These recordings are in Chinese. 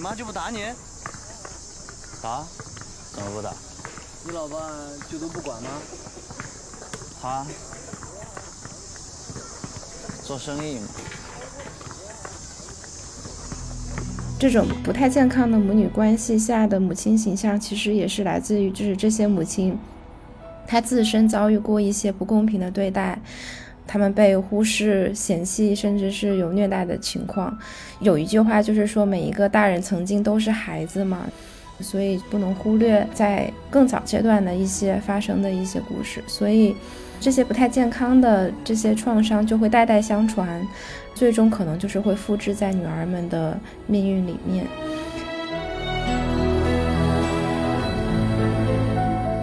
你妈就不打你？打？怎么不打？你老爸就都不管吗？他做生意嘛。这种不太健康的母女关系下的母亲形象，其实也是来自于就是这些母亲，她自身遭遇过一些不公平的对待，他们被忽视、嫌弃，甚至是有虐待的情况。有一句话就是说，每一个大人曾经都是孩子嘛，所以不能忽略在更早阶段的一些发生的一些故事。所以，这些不太健康的这些创伤就会代代相传。最终可能就是会复制在女儿们的命运里面。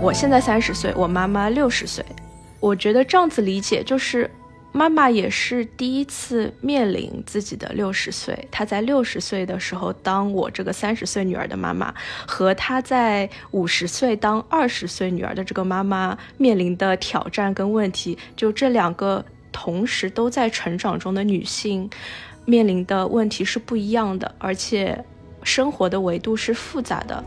我现在三十岁，我妈妈六十岁。我觉得这样子理解，就是妈妈也是第一次面临自己的六十岁。她在六十岁的时候当我这个三十岁女儿的妈妈，和她在五十岁当二十岁女儿的这个妈妈面临的挑战跟问题，就这两个。同时都在成长中的女性，面临的问题是不一样的，而且生活的维度是复杂的。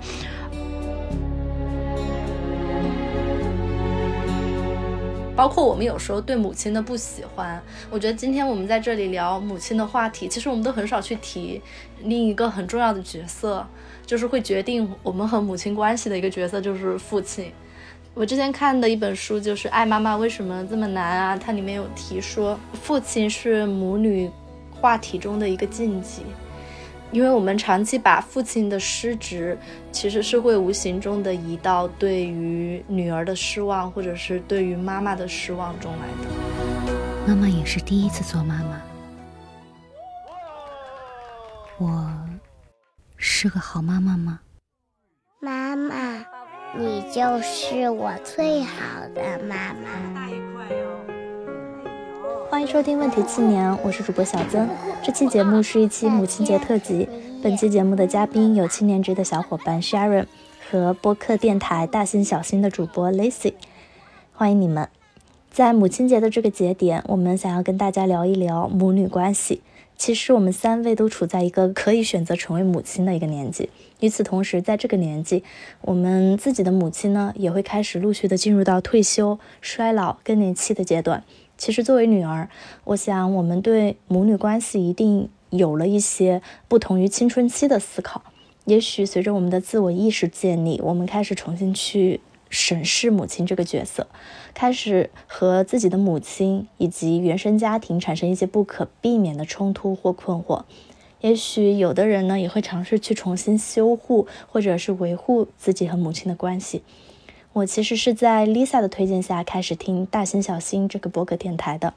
包括我们有时候对母亲的不喜欢，我觉得今天我们在这里聊母亲的话题，其实我们都很少去提另一个很重要的角色，就是会决定我们和母亲关系的一个角色，就是父亲。我之前看的一本书就是《爱妈妈为什么这么难》啊，它里面有提说，父亲是母女话题中的一个禁忌，因为我们长期把父亲的失职，其实是会无形中的移到对于女儿的失望，或者是对于妈妈的失望中来的。妈妈也是第一次做妈妈，我是个好妈妈吗？妈妈。你就是我最好的妈妈。欢迎收听《问题青年》，我是主播小曾。这期节目是一期母亲节特辑。本期节目的嘉宾有青年职的小伙伴 Sharon 和播客电台大心小心的主播 Lacy。欢迎你们！在母亲节的这个节点，我们想要跟大家聊一聊母女关系。其实我们三位都处在一个可以选择成为母亲的一个年纪。与此同时，在这个年纪，我们自己的母亲呢，也会开始陆续的进入到退休、衰老、更年期的阶段。其实，作为女儿，我想我们对母女关系一定有了一些不同于青春期的思考。也许随着我们的自我意识建立，我们开始重新去审视母亲这个角色。开始和自己的母亲以及原生家庭产生一些不可避免的冲突或困惑，也许有的人呢也会尝试去重新修护或者是维护自己和母亲的关系。我其实是在 Lisa 的推荐下开始听大心小心这个博客电台的，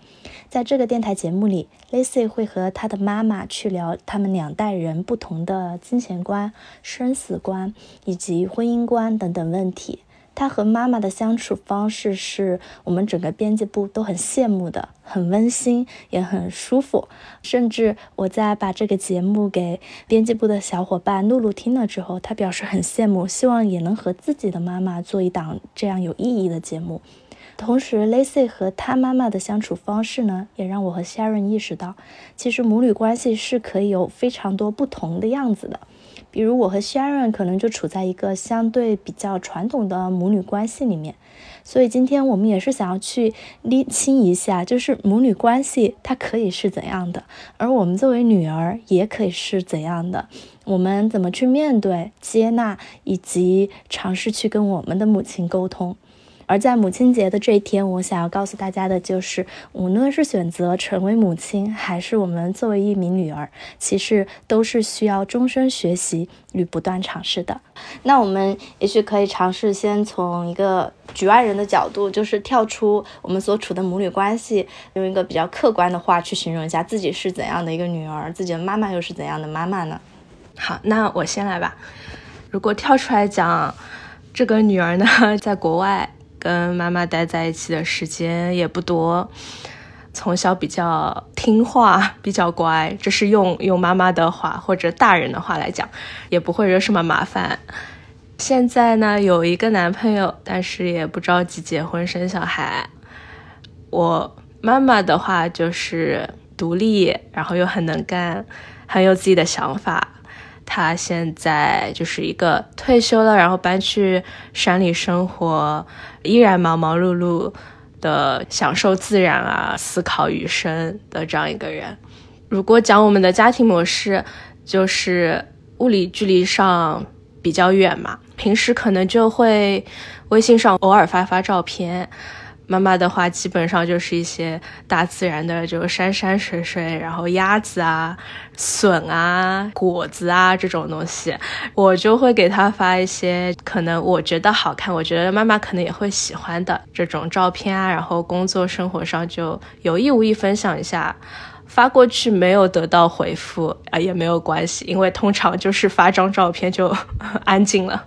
在这个电台节目里，Lacy 会和她的妈妈去聊他们两代人不同的金钱观、生死观以及婚姻观等等问题。他和妈妈的相处方式是我们整个编辑部都很羡慕的，很温馨，也很舒服。甚至我在把这个节目给编辑部的小伙伴露露听了之后，他表示很羡慕，希望也能和自己的妈妈做一档这样有意义的节目。同时，Lacy 和他妈妈的相处方式呢，也让我和 Sharon 意识到，其实母女关系是可以有非常多不同的样子的。比如我和 Sharon 可能就处在一个相对比较传统的母女关系里面，所以今天我们也是想要去厘清一下，就是母女关系它可以是怎样的，而我们作为女儿也可以是怎样的，我们怎么去面对、接纳以及尝试去跟我们的母亲沟通。而在母亲节的这一天，我想要告诉大家的就是，无论是选择成为母亲，还是我们作为一名女儿，其实都是需要终身学习与不断尝试的。那我们也许可以尝试先从一个局外人的角度，就是跳出我们所处的母女关系，用一个比较客观的话去形容一下自己是怎样的一个女儿，自己的妈妈又是怎样的妈妈呢？好，那我先来吧。如果跳出来讲，这个女儿呢，在国外。跟妈妈待在一起的时间也不多，从小比较听话，比较乖，这是用用妈妈的话或者大人的话来讲，也不会惹什么麻烦。现在呢，有一个男朋友，但是也不着急结婚生小孩。我妈妈的话就是独立，然后又很能干，很有自己的想法。他现在就是一个退休了，然后搬去山里生活，依然忙忙碌碌的享受自然啊，思考余生的这样一个人。如果讲我们的家庭模式，就是物理距离上比较远嘛，平时可能就会微信上偶尔发发照片。妈妈的话，基本上就是一些大自然的，就山山水水，然后鸭子啊、笋啊、果子啊这种东西，我就会给她发一些可能我觉得好看，我觉得妈妈可能也会喜欢的这种照片啊。然后工作生活上就有意无意分享一下，发过去没有得到回复啊也没有关系，因为通常就是发张照片就 安静了。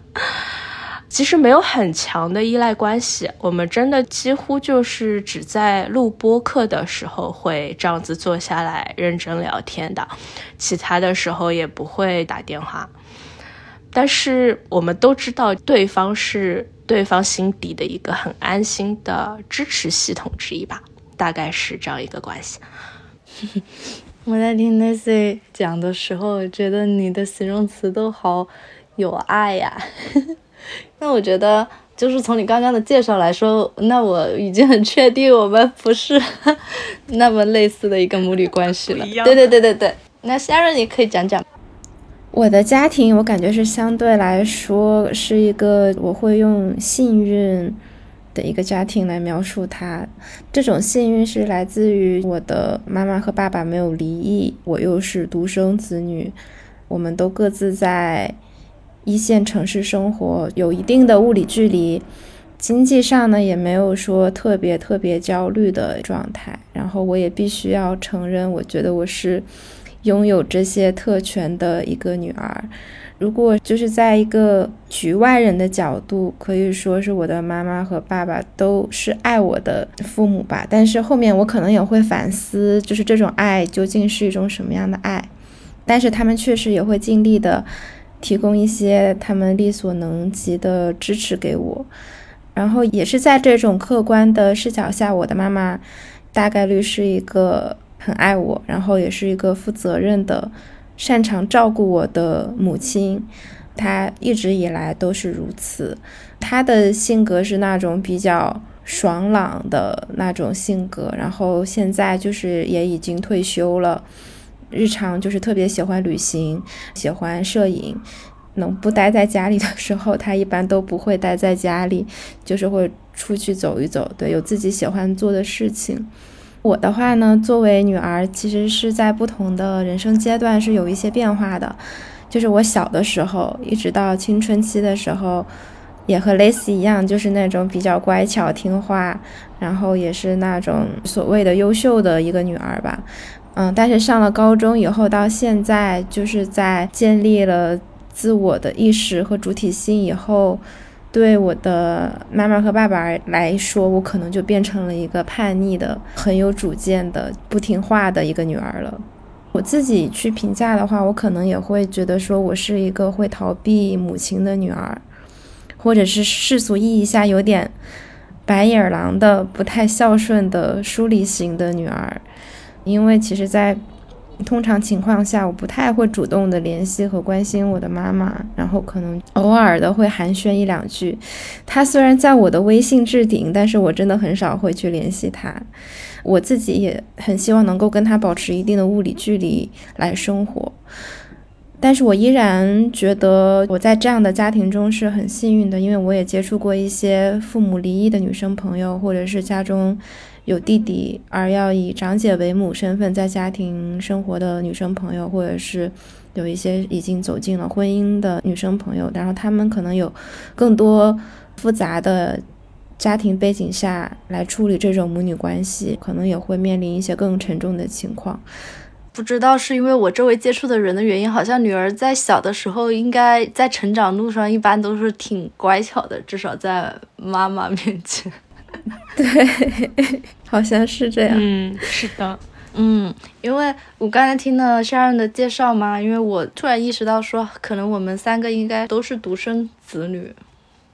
其实没有很强的依赖关系，我们真的几乎就是只在录播课的时候会这样子坐下来认真聊天的，其他的时候也不会打电话。但是我们都知道，对方是对方心底的一个很安心的支持系统之一吧，大概是这样一个关系。我在听 Nancy 讲的时候，觉得你的形容词都好有爱呀。那我觉得，就是从你刚刚的介绍来说，那我已经很确定我们不是 那么类似的一个母女关系了。对对对对对。那 Sharon，你可以讲讲。我的家庭，我感觉是相对来说是一个我会用幸运的一个家庭来描述它。这种幸运是来自于我的妈妈和爸爸没有离异，我又是独生子女，我们都各自在。一线城市生活有一定的物理距离，经济上呢也没有说特别特别焦虑的状态。然后我也必须要承认，我觉得我是拥有这些特权的一个女儿。如果就是在一个局外人的角度，可以说是我的妈妈和爸爸都是爱我的父母吧。但是后面我可能也会反思，就是这种爱究竟是一种什么样的爱。但是他们确实也会尽力的。提供一些他们力所能及的支持给我，然后也是在这种客观的视角下，我的妈妈大概率是一个很爱我，然后也是一个负责任的、擅长照顾我的母亲。她一直以来都是如此。她的性格是那种比较爽朗的那种性格，然后现在就是也已经退休了。日常就是特别喜欢旅行，喜欢摄影。能不待在家里的时候，他一般都不会待在家里，就是会出去走一走。对，有自己喜欢做的事情。我的话呢，作为女儿，其实是在不同的人生阶段是有一些变化的。就是我小的时候，一直到青春期的时候，也和 Lacy 一样，就是那种比较乖巧听话，然后也是那种所谓的优秀的一个女儿吧。嗯，但是上了高中以后，到现在就是在建立了自我的意识和主体性以后，对我的妈妈和爸爸来说，我可能就变成了一个叛逆的、很有主见的、不听话的一个女儿了。我自己去评价的话，我可能也会觉得说我是一个会逃避母亲的女儿，或者是世俗意义下有点白眼狼的、不太孝顺的疏离型的女儿。因为其实，在通常情况下，我不太会主动的联系和关心我的妈妈，然后可能偶尔的会寒暄一两句。她虽然在我的微信置顶，但是我真的很少会去联系她。我自己也很希望能够跟她保持一定的物理距离来生活，但是我依然觉得我在这样的家庭中是很幸运的，因为我也接触过一些父母离异的女生朋友，或者是家中。有弟弟而要以长姐为母身份在家庭生活的女生朋友，或者是有一些已经走进了婚姻的女生朋友，然后他们可能有更多复杂的家庭背景下来处理这种母女关系，可能也会面临一些更沉重的情况。不知道是因为我周围接触的人的原因，好像女儿在小的时候应该在成长路上一般都是挺乖巧的，至少在妈妈面前。对，好像是这样。嗯，是的。嗯，因为我刚才听了 Sharon 的介绍嘛，因为我突然意识到说，可能我们三个应该都是独生子女。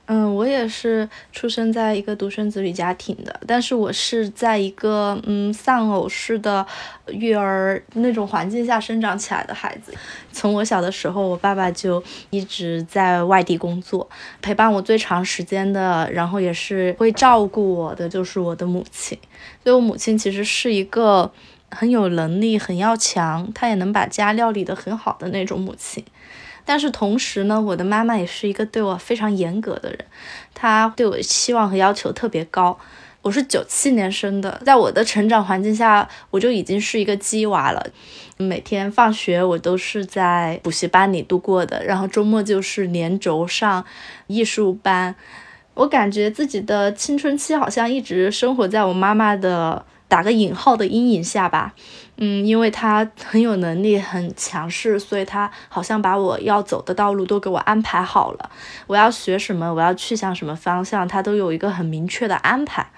嗯，我也是出生在一个独生子女家庭的，但是我是在一个嗯丧偶式的育儿那种环境下生长起来的孩子。从我小的时候，我爸爸就一直在外地工作，陪伴我最长时间的，然后也是会照顾我的，就是我的母亲。所以，我母亲其实是一个很有能力、很要强，她也能把家料理得很好的那种母亲。但是同时呢，我的妈妈也是一个对我非常严格的人，她对我的期望和要求特别高。我是九七年生的，在我的成长环境下，我就已经是一个鸡娃了。每天放学我都是在补习班里度过的，然后周末就是连轴上艺术班。我感觉自己的青春期好像一直生活在我妈妈的打个引号的阴影下吧。嗯，因为他很有能力，很强势，所以他好像把我要走的道路都给我安排好了。我要学什么，我要去向什么方向，他都有一个很明确的安排。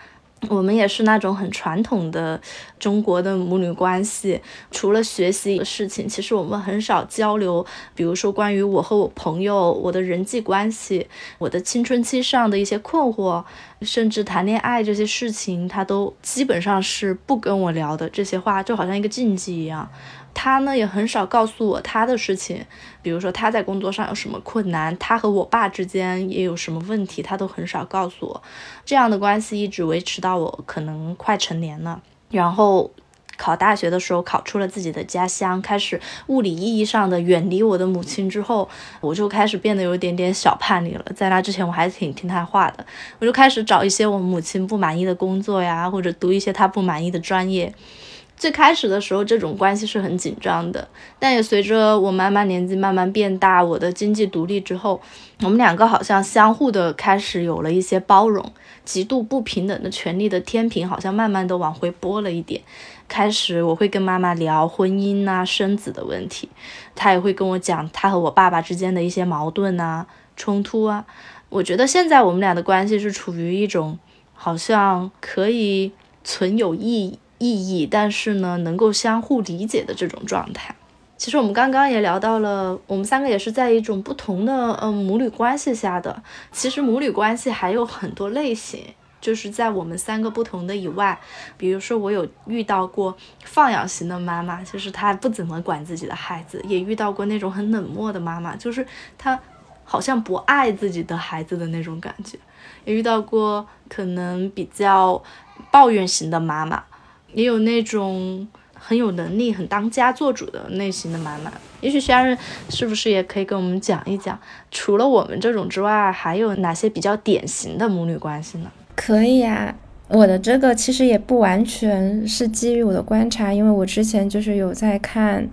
我们也是那种很传统的中国的母女关系，除了学习的事情，其实我们很少交流。比如说关于我和我朋友、我的人际关系、我的青春期上的一些困惑，甚至谈恋爱这些事情，他都基本上是不跟我聊的。这些话就好像一个禁忌一样。他呢也很少告诉我他的事情，比如说他在工作上有什么困难，他和我爸之间也有什么问题，他都很少告诉我。这样的关系一直维持到我可能快成年了，然后考大学的时候考出了自己的家乡，开始物理意义上的远离我的母亲之后，我就开始变得有点点小叛逆了。在那之前我还挺听他话的，我就开始找一些我母亲不满意的工作呀，或者读一些她不满意的专业。最开始的时候，这种关系是很紧张的，但也随着我妈妈年纪慢慢变大，我的经济独立之后，我们两个好像相互的开始有了一些包容，极度不平等的权利的天平好像慢慢的往回拨了一点。开始我会跟妈妈聊婚姻啊、生子的问题，她也会跟我讲她和我爸爸之间的一些矛盾啊、冲突啊。我觉得现在我们俩的关系是处于一种好像可以存有意义。意义，但是呢，能够相互理解的这种状态。其实我们刚刚也聊到了，我们三个也是在一种不同的嗯母女关系下的。其实母女关系还有很多类型，就是在我们三个不同的以外，比如说我有遇到过放养型的妈妈，就是她不怎么管自己的孩子；也遇到过那种很冷漠的妈妈，就是她好像不爱自己的孩子的那种感觉；也遇到过可能比较抱怨型的妈妈。也有那种很有能力、很当家做主的类型的妈妈，也许夏日是不是也可以跟我们讲一讲，除了我们这种之外，还有哪些比较典型的母女关系呢？可以啊，我的这个其实也不完全是基于我的观察，因为我之前就是有在看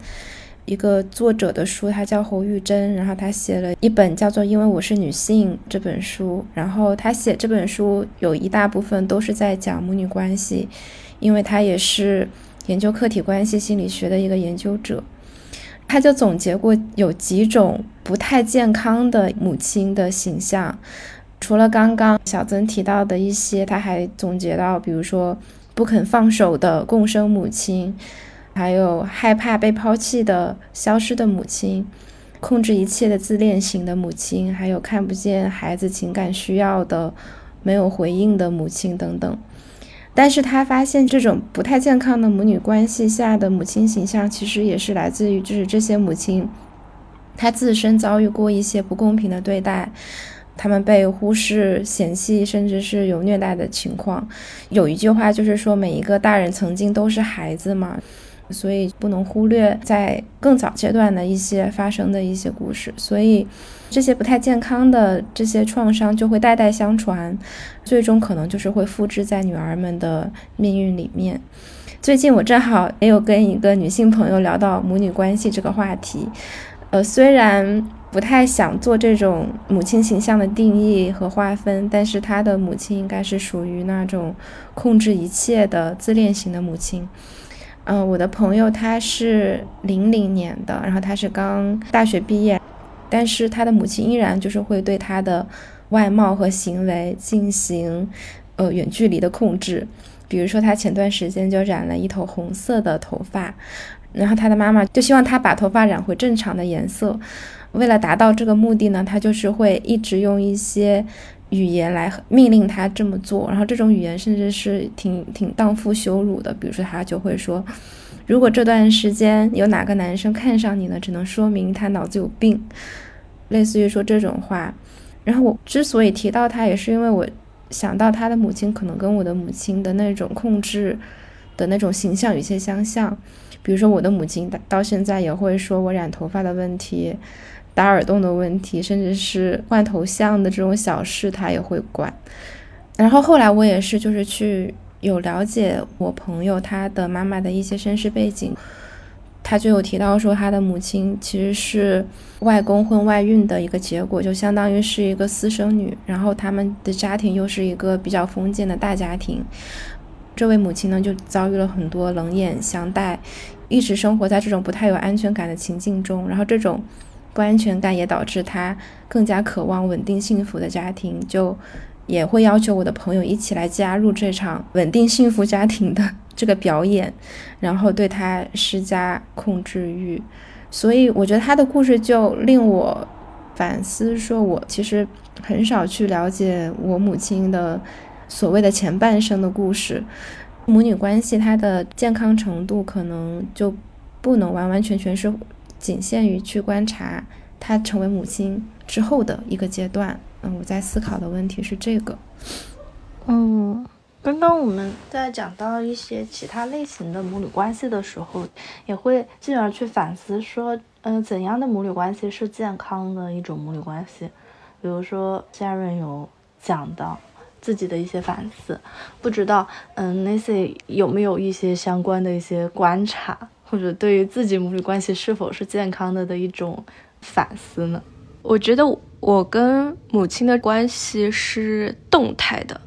一个作者的书，他叫侯玉珍，然后他写了一本叫做《因为我是女性》这本书，然后他写这本书有一大部分都是在讲母女关系。因为他也是研究客体关系心理学的一个研究者，他就总结过有几种不太健康的母亲的形象。除了刚刚小曾提到的一些，他还总结到，比如说不肯放手的共生母亲，还有害怕被抛弃的消失的母亲，控制一切的自恋型的母亲，还有看不见孩子情感需要的没有回应的母亲等等。但是他发现，这种不太健康的母女关系下的母亲形象，其实也是来自于，就是这些母亲，她自身遭遇过一些不公平的对待，他们被忽视、嫌弃，甚至是有虐待的情况。有一句话就是说，每一个大人曾经都是孩子嘛。所以不能忽略在更早阶段的一些发生的一些故事，所以这些不太健康的这些创伤就会代代相传，最终可能就是会复制在女儿们的命运里面。最近我正好也有跟一个女性朋友聊到母女关系这个话题，呃，虽然不太想做这种母亲形象的定义和划分，但是她的母亲应该是属于那种控制一切的自恋型的母亲。嗯，我的朋友他是零零年的，然后他是刚大学毕业，但是他的母亲依然就是会对他的外貌和行为进行呃远距离的控制。比如说，他前段时间就染了一头红色的头发，然后他的妈妈就希望他把头发染回正常的颜色。为了达到这个目的呢，他就是会一直用一些语言来命令他这么做，然后这种语言甚至是挺挺荡妇羞辱的。比如说，他就会说：“如果这段时间有哪个男生看上你了，只能说明他脑子有病。”类似于说这种话。然后我之所以提到他，也是因为我想到他的母亲可能跟我的母亲的那种控制的那种形象有些相像。比如说，我的母亲到现在也会说我染头发的问题。打耳洞的问题，甚至是换头像的这种小事，他也会管。然后后来我也是，就是去有了解我朋友他的妈妈的一些身世背景，他就有提到说，他的母亲其实是外公婚外孕的一个结果，就相当于是一个私生女。然后他们的家庭又是一个比较封建的大家庭，这位母亲呢就遭遇了很多冷眼相待，一直生活在这种不太有安全感的情境中。然后这种。不安全感也导致他更加渴望稳定幸福的家庭，就也会要求我的朋友一起来加入这场稳定幸福家庭的 这个表演，然后对他施加控制欲。所以我觉得他的故事就令我反思，说我其实很少去了解我母亲的所谓的前半生的故事。母女关系它的健康程度可能就不能完完全全是。仅限于去观察她成为母亲之后的一个阶段。嗯，我在思考的问题是这个。嗯，刚刚我们在讲到一些其他类型的母女关系的时候，也会进而去反思说，嗯，怎样的母女关系是健康的一种母女关系？比如说夏润有讲到自己的一些反思，不知道，嗯，Nancy 有没有一些相关的一些观察？或者对于自己母女关系是否是健康的的一种反思呢？我觉得我跟母亲的关系是动态的，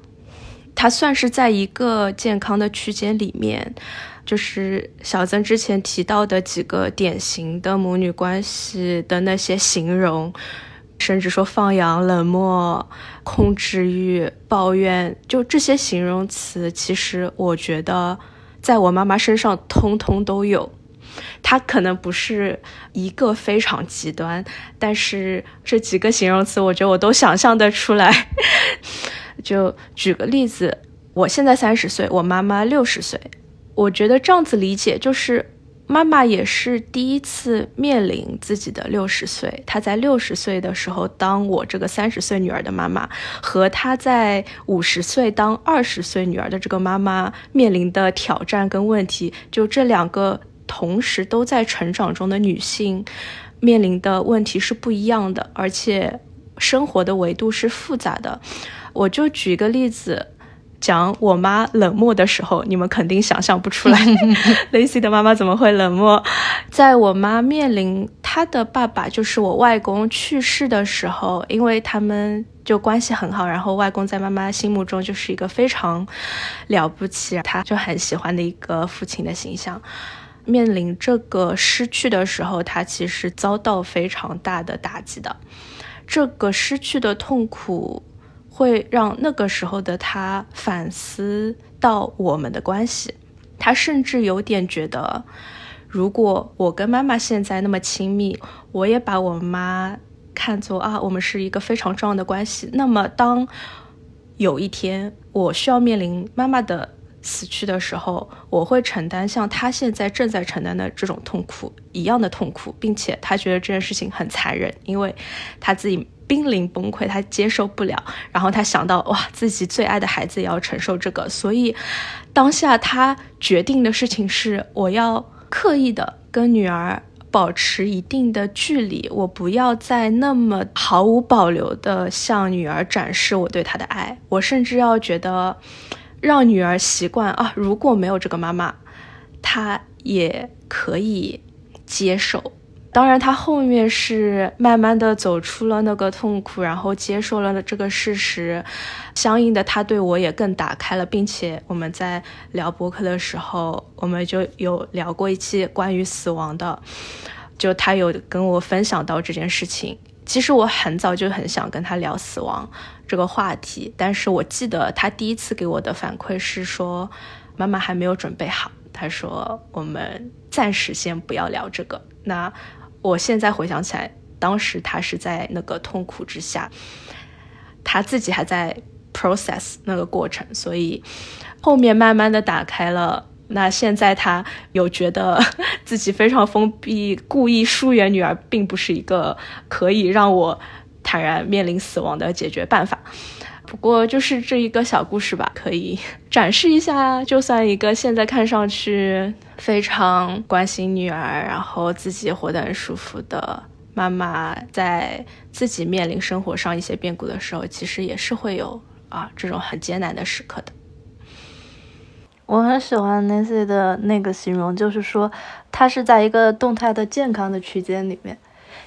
它算是在一个健康的区间里面。就是小曾之前提到的几个典型的母女关系的那些形容，甚至说放养、冷漠、控制欲、抱怨，就这些形容词，其实我觉得。在我妈妈身上，通通都有。她可能不是一个非常极端，但是这几个形容词，我觉得我都想象得出来。就举个例子，我现在三十岁，我妈妈六十岁，我觉得这样子理解就是。妈妈也是第一次面临自己的六十岁。她在六十岁的时候，当我这个三十岁女儿的妈妈，和她在五十岁当二十岁女儿的这个妈妈面临的挑战跟问题，就这两个同时都在成长中的女性面临的问题是不一样的，而且生活的维度是复杂的。我就举一个例子。讲我妈冷漠的时候，你们肯定想象不出来，Lacy 的妈妈怎么会冷漠？在我妈面临她的爸爸，就是我外公去世的时候，因为他们就关系很好，然后外公在妈妈心目中就是一个非常了不起，她就很喜欢的一个父亲的形象。面临这个失去的时候，她其实遭到非常大的打击的，这个失去的痛苦。会让那个时候的他反思到我们的关系，他甚至有点觉得，如果我跟妈妈现在那么亲密，我也把我妈看作啊，我们是一个非常重要的关系。那么当有一天我需要面临妈妈的死去的时候，我会承担像他现在正在承担的这种痛苦一样的痛苦，并且他觉得这件事情很残忍，因为他自己。濒临崩溃，他接受不了，然后他想到哇，自己最爱的孩子也要承受这个，所以当下他决定的事情是，我要刻意的跟女儿保持一定的距离，我不要再那么毫无保留的向女儿展示我对她的爱，我甚至要觉得让女儿习惯啊，如果没有这个妈妈，她也可以接受。当然，她后面是慢慢的走出了那个痛苦，然后接受了这个事实，相应的，他对我也更打开了，并且我们在聊博客的时候，我们就有聊过一期关于死亡的，就他有跟我分享到这件事情。其实我很早就很想跟他聊死亡这个话题，但是我记得他第一次给我的反馈是说，妈妈还没有准备好，他说我们暂时先不要聊这个。那。我现在回想起来，当时他是在那个痛苦之下，他自己还在 process 那个过程，所以后面慢慢的打开了。那现在他有觉得 自己非常封闭，故意疏远女儿，并不是一个可以让我坦然面临死亡的解决办法。不过就是这一个小故事吧，可以展示一下。就算一个现在看上去非常关心女儿，然后自己活得很舒服的妈妈，在自己面临生活上一些变故的时候，其实也是会有啊这种很艰难的时刻的。我很喜欢 Nancy 的那个形容，就是说，她是在一个动态的健康的区间里面。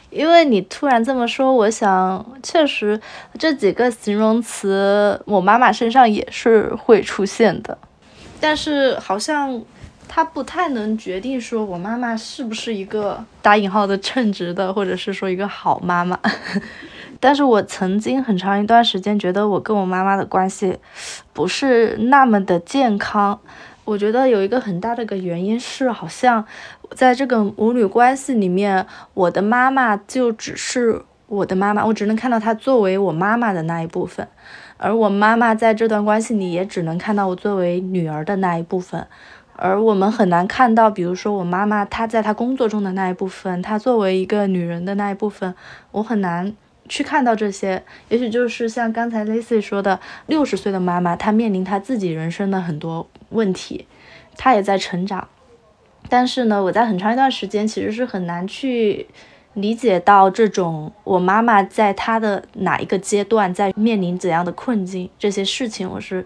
因为你突然这么说，我想，确实这几个形容词，我妈妈身上也是会出现的。但是好像她不太能决定说我妈妈是不是一个打引号的称职的，或者是说一个好妈妈。但是我曾经很长一段时间觉得我跟我妈妈的关系不是那么的健康。我觉得有一个很大的个原因是，好像在这个母女关系里面，我的妈妈就只是我的妈妈，我只能看到她作为我妈妈的那一部分，而我妈妈在这段关系里也只能看到我作为女儿的那一部分，而我们很难看到，比如说我妈妈她在她工作中的那一部分，她作为一个女人的那一部分，我很难。去看到这些，也许就是像刚才 Lacy 说的，六十岁的妈妈，她面临她自己人生的很多问题，她也在成长。但是呢，我在很长一段时间其实是很难去理解到这种我妈妈在她的哪一个阶段在面临怎样的困境，这些事情我是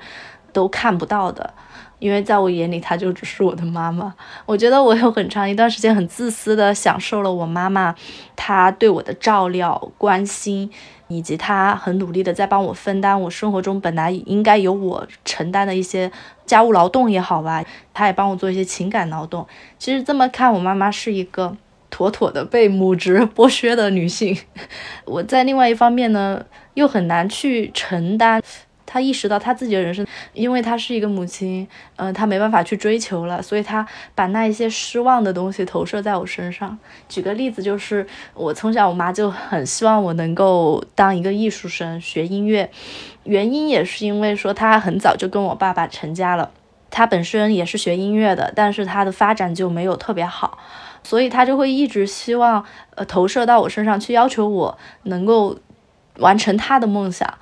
都看不到的。因为在我眼里，她就只是我的妈妈。我觉得我有很长一段时间很自私的享受了我妈妈她对我的照料、关心，以及她很努力的在帮我分担我生活中本来应该由我承担的一些家务劳动也好吧，她也帮我做一些情感劳动。其实这么看，我妈妈是一个妥妥的被母职 剥削的女性。我在另外一方面呢，又很难去承担。他意识到他自己的人生，因为他是一个母亲，嗯，他没办法去追求了，所以他把那一些失望的东西投射在我身上。举个例子，就是我从小我妈就很希望我能够当一个艺术生，学音乐，原因也是因为说他很早就跟我爸爸成家了，他本身也是学音乐的，但是他的发展就没有特别好，所以他就会一直希望呃投射到我身上去，要求我能够完成他的梦想。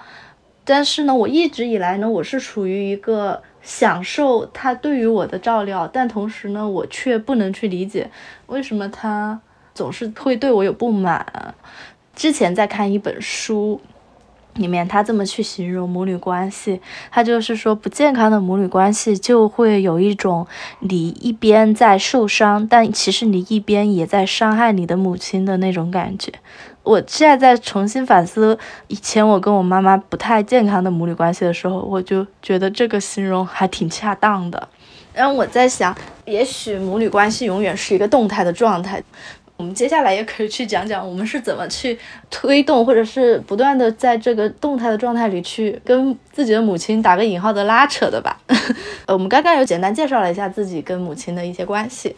但是呢，我一直以来呢，我是处于一个享受他对于我的照料，但同时呢，我却不能去理解为什么他总是会对我有不满。之前在看一本书里面，他这么去形容母女关系，他就是说不健康的母女关系就会有一种你一边在受伤，但其实你一边也在伤害你的母亲的那种感觉。我现在在重新反思以前我跟我妈妈不太健康的母女关系的时候，我就觉得这个形容还挺恰当的。然后我在想，也许母女关系永远是一个动态的状态。我们接下来也可以去讲讲我们是怎么去推动，或者是不断的在这个动态的状态里去跟自己的母亲打个引号的拉扯的吧。我们刚刚有简单介绍了一下自己跟母亲的一些关系。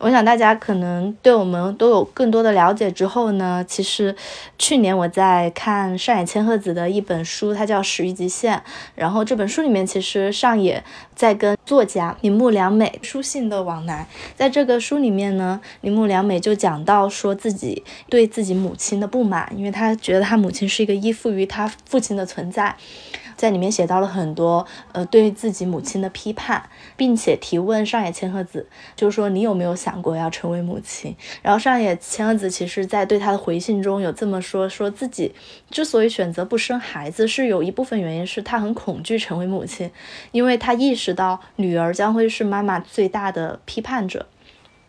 我想大家可能对我们都有更多的了解之后呢，其实去年我在看上野千鹤子的一本书，它叫《始于极限》。然后这本书里面，其实上野在跟作家铃木良美书信的往来。在这个书里面呢，铃木良美就讲到说自己对自己母亲的不满，因为他觉得他母亲是一个依附于他父亲的存在。在里面写到了很多，呃，对自己母亲的批判，并且提问上野千鹤子，就是说你有没有想过要成为母亲？然后上野千鹤子其实在对他的回信中有这么说，说自己之所以选择不生孩子，是有一部分原因是他很恐惧成为母亲，因为他意识到女儿将会是妈妈最大的批判者。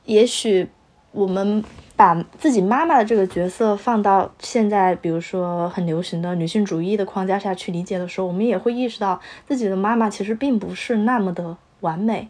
也许我们。把自己妈妈的这个角色放到现在，比如说很流行的女性主义的框架下去理解的时候，我们也会意识到自己的妈妈其实并不是那么的完美。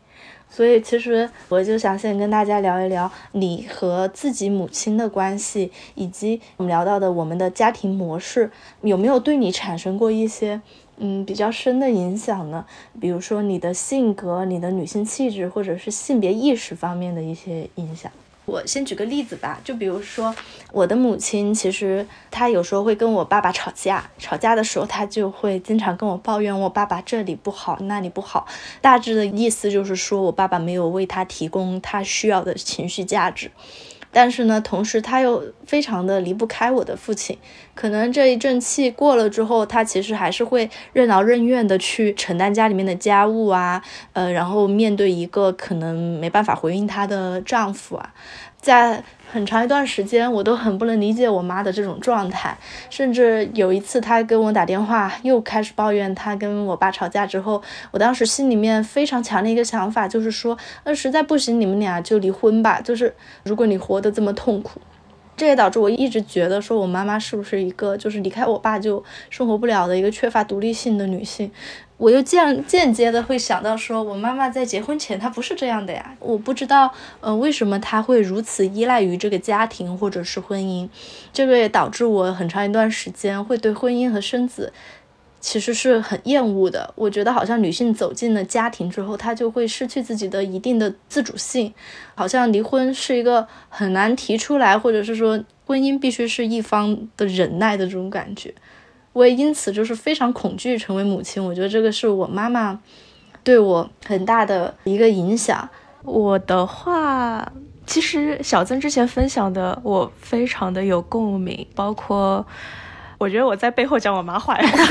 所以，其实我就想先跟大家聊一聊你和自己母亲的关系，以及我们聊到的我们的家庭模式有没有对你产生过一些嗯比较深的影响呢？比如说你的性格、你的女性气质，或者是性别意识方面的一些影响。我先举个例子吧，就比如说我的母亲，其实她有时候会跟我爸爸吵架，吵架的时候她就会经常跟我抱怨我爸爸这里不好那里不好，大致的意思就是说我爸爸没有为她提供她需要的情绪价值。但是呢，同时他又非常的离不开我的父亲，可能这一阵气过了之后，他其实还是会任劳任怨的去承担家里面的家务啊，呃，然后面对一个可能没办法回应她的丈夫啊，在。很长一段时间，我都很不能理解我妈的这种状态。甚至有一次，她跟我打电话，又开始抱怨她跟我爸吵架之后，我当时心里面非常强的一个想法就是说，那实在不行，你们俩就离婚吧。就是如果你活得这么痛苦，这也导致我一直觉得说我妈妈是不是一个就是离开我爸就生活不了的一个缺乏独立性的女性。我又间间接的会想到，说我妈妈在结婚前她不是这样的呀，我不知道，呃，为什么她会如此依赖于这个家庭或者是婚姻，这个也导致我很长一段时间会对婚姻和生子其实是很厌恶的。我觉得好像女性走进了家庭之后，她就会失去自己的一定的自主性，好像离婚是一个很难提出来，或者是说婚姻必须是一方的忍耐的这种感觉。我也因此就是非常恐惧成为母亲，我觉得这个是我妈妈对我很大的一个影响。我的话，其实小曾之前分享的，我非常的有共鸣，包括我觉得我在背后讲我妈坏话。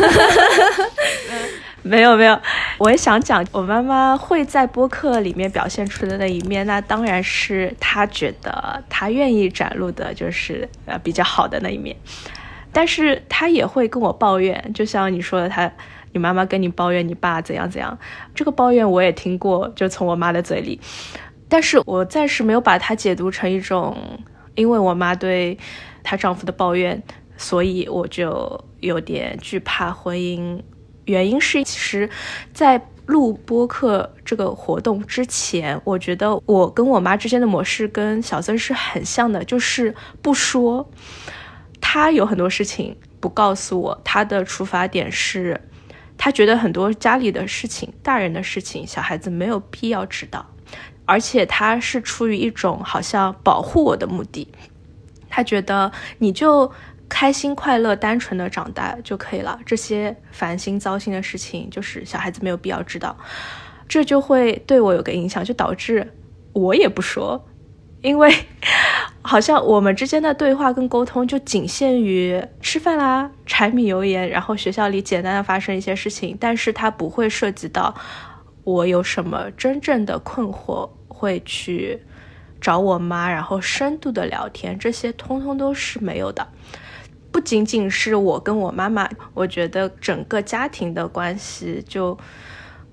没有没有，我也想讲我妈妈会在播客里面表现出的那一面，那当然是她觉得她愿意展露的，就是呃比较好的那一面。但是他也会跟我抱怨，就像你说的，他，你妈妈跟你抱怨你爸怎样怎样，这个抱怨我也听过，就从我妈的嘴里。但是我暂时没有把它解读成一种，因为我妈对她丈夫的抱怨，所以我就有点惧怕婚姻。原因是，其实，在录播客这个活动之前，我觉得我跟我妈之间的模式跟小曾是很像的，就是不说。他有很多事情不告诉我，他的出发点是，他觉得很多家里的事情、大人的事情，小孩子没有必要知道，而且他是出于一种好像保护我的目的。他觉得你就开心、快乐、单纯的长大就可以了，这些烦心、糟心的事情，就是小孩子没有必要知道。这就会对我有个影响，就导致我也不说。因为 好像我们之间的对话跟沟通就仅限于吃饭啦、柴米油盐，然后学校里简单的发生一些事情，但是它不会涉及到我有什么真正的困惑会去找我妈，然后深度的聊天，这些通通都是没有的。不仅仅是我跟我妈妈，我觉得整个家庭的关系就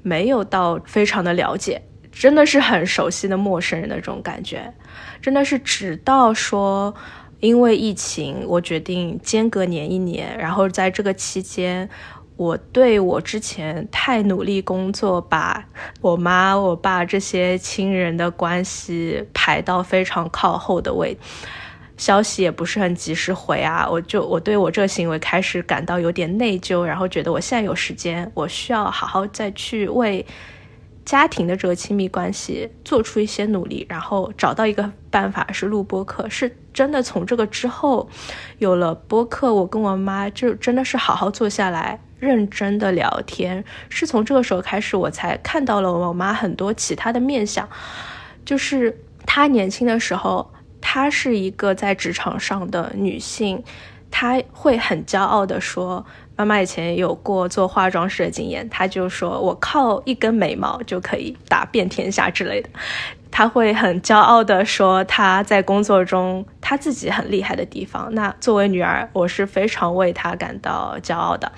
没有到非常的了解。真的是很熟悉的陌生人的这种感觉，真的是直到说，因为疫情，我决定间隔年一年，然后在这个期间，我对我之前太努力工作，把我妈、我爸这些亲人的关系排到非常靠后的位，消息也不是很及时回啊，我就我对我这个行为开始感到有点内疚，然后觉得我现在有时间，我需要好好再去为。家庭的这个亲密关系做出一些努力，然后找到一个办法是录播客，是真的从这个之后有了播客，我跟我妈就真的是好好坐下来认真的聊天，是从这个时候开始我才看到了我妈很多其他的面相，就是她年轻的时候，她是一个在职场上的女性，她会很骄傲的说。妈妈以前有过做化妆师的经验，她就说我靠一根眉毛就可以打遍天下之类的。她会很骄傲的说她在工作中她自己很厉害的地方。那作为女儿，我是非常为她感到骄傲的。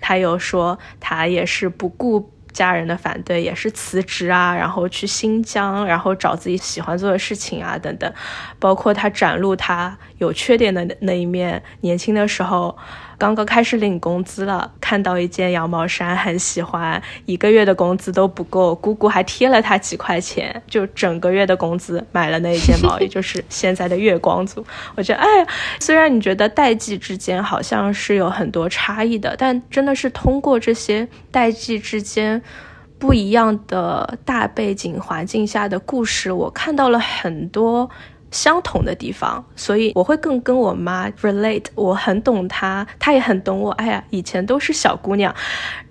她有说她也是不顾家人的反对，也是辞职啊，然后去新疆，然后找自己喜欢做的事情啊等等。包括她展露她有缺点的那一面，年轻的时候。刚刚开始领工资了，看到一件羊毛衫很喜欢，一个月的工资都不够，姑姑还贴了他几块钱，就整个月的工资买了那一件毛衣，就是现在的月光族。我觉得，哎，虽然你觉得代际之间好像是有很多差异的，但真的是通过这些代际之间不一样的大背景环境下的故事，我看到了很多相同的地方，所以我会更跟我妈 relate，我很懂她，她也很懂我。哎呀，以前都是小姑娘，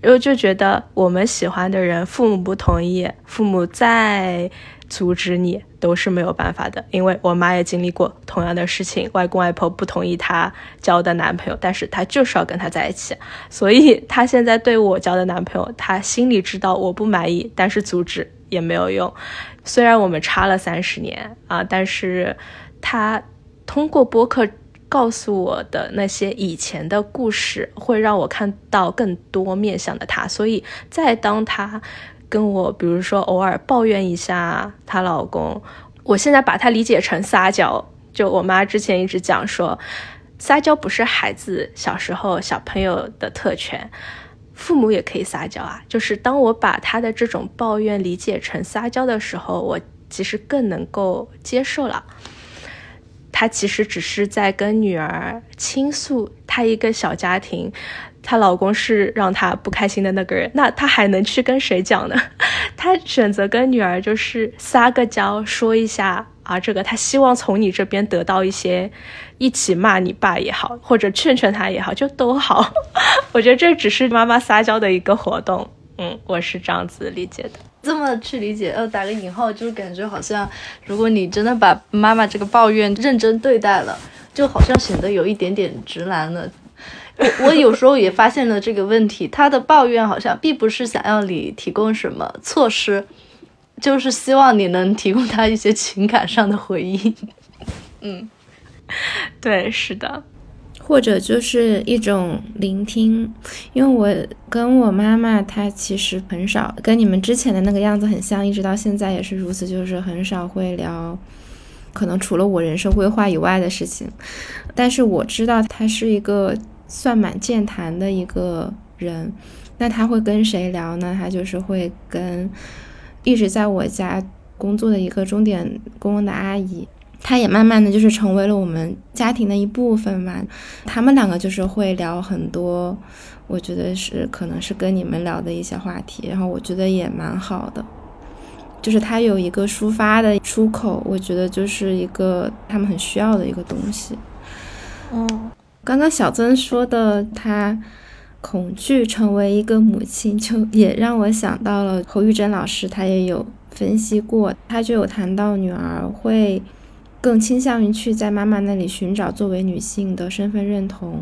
然后就觉得我们喜欢的人，父母不同意，父母再阻止你都是没有办法的。因为我妈也经历过同样的事情，外公外婆不同意她交的男朋友，但是她就是要跟他在一起，所以她现在对我交的男朋友，她心里知道我不满意，但是阻止也没有用。虽然我们差了三十年啊，但是他通过播客告诉我的那些以前的故事，会让我看到更多面向的他。所以，在当他跟我，比如说偶尔抱怨一下她老公，我现在把他理解成撒娇。就我妈之前一直讲说，撒娇不是孩子小时候小朋友的特权。父母也可以撒娇啊，就是当我把他的这种抱怨理解成撒娇的时候，我其实更能够接受了。他其实只是在跟女儿倾诉，他一个小家庭，她老公是让她不开心的那个人，那她还能去跟谁讲呢？她选择跟女儿就是撒个娇，说一下啊，这个他希望从你这边得到一些。一起骂你爸也好，或者劝劝他也好，就都好。我觉得这只是妈妈撒娇的一个活动。嗯，我是这样子理解的。这么去理解，呃，打个引号，就是感觉好像，如果你真的把妈妈这个抱怨认真对待了，就好像显得有一点点直男了。我我有时候也发现了这个问题，他的抱怨好像并不是想要你提供什么措施，就是希望你能提供他一些情感上的回应。嗯。对，是的，或者就是一种聆听，因为我跟我妈妈，她其实很少跟你们之前的那个样子很像，一直到现在也是如此，就是很少会聊，可能除了我人生规划以外的事情。但是我知道她是一个算蛮健谈的一个人，那她会跟谁聊呢？她就是会跟一直在我家工作的一个钟点工的阿姨。她也慢慢的就是成为了我们家庭的一部分嘛。他们两个就是会聊很多，我觉得是可能是跟你们聊的一些话题，然后我觉得也蛮好的，就是他有一个抒发的出口，我觉得就是一个他们很需要的一个东西。嗯，刚刚小曾说的他恐惧成为一个母亲，就也让我想到了侯玉珍老师，他也有分析过，他就有谈到女儿会。更倾向于去在妈妈那里寻找作为女性的身份认同，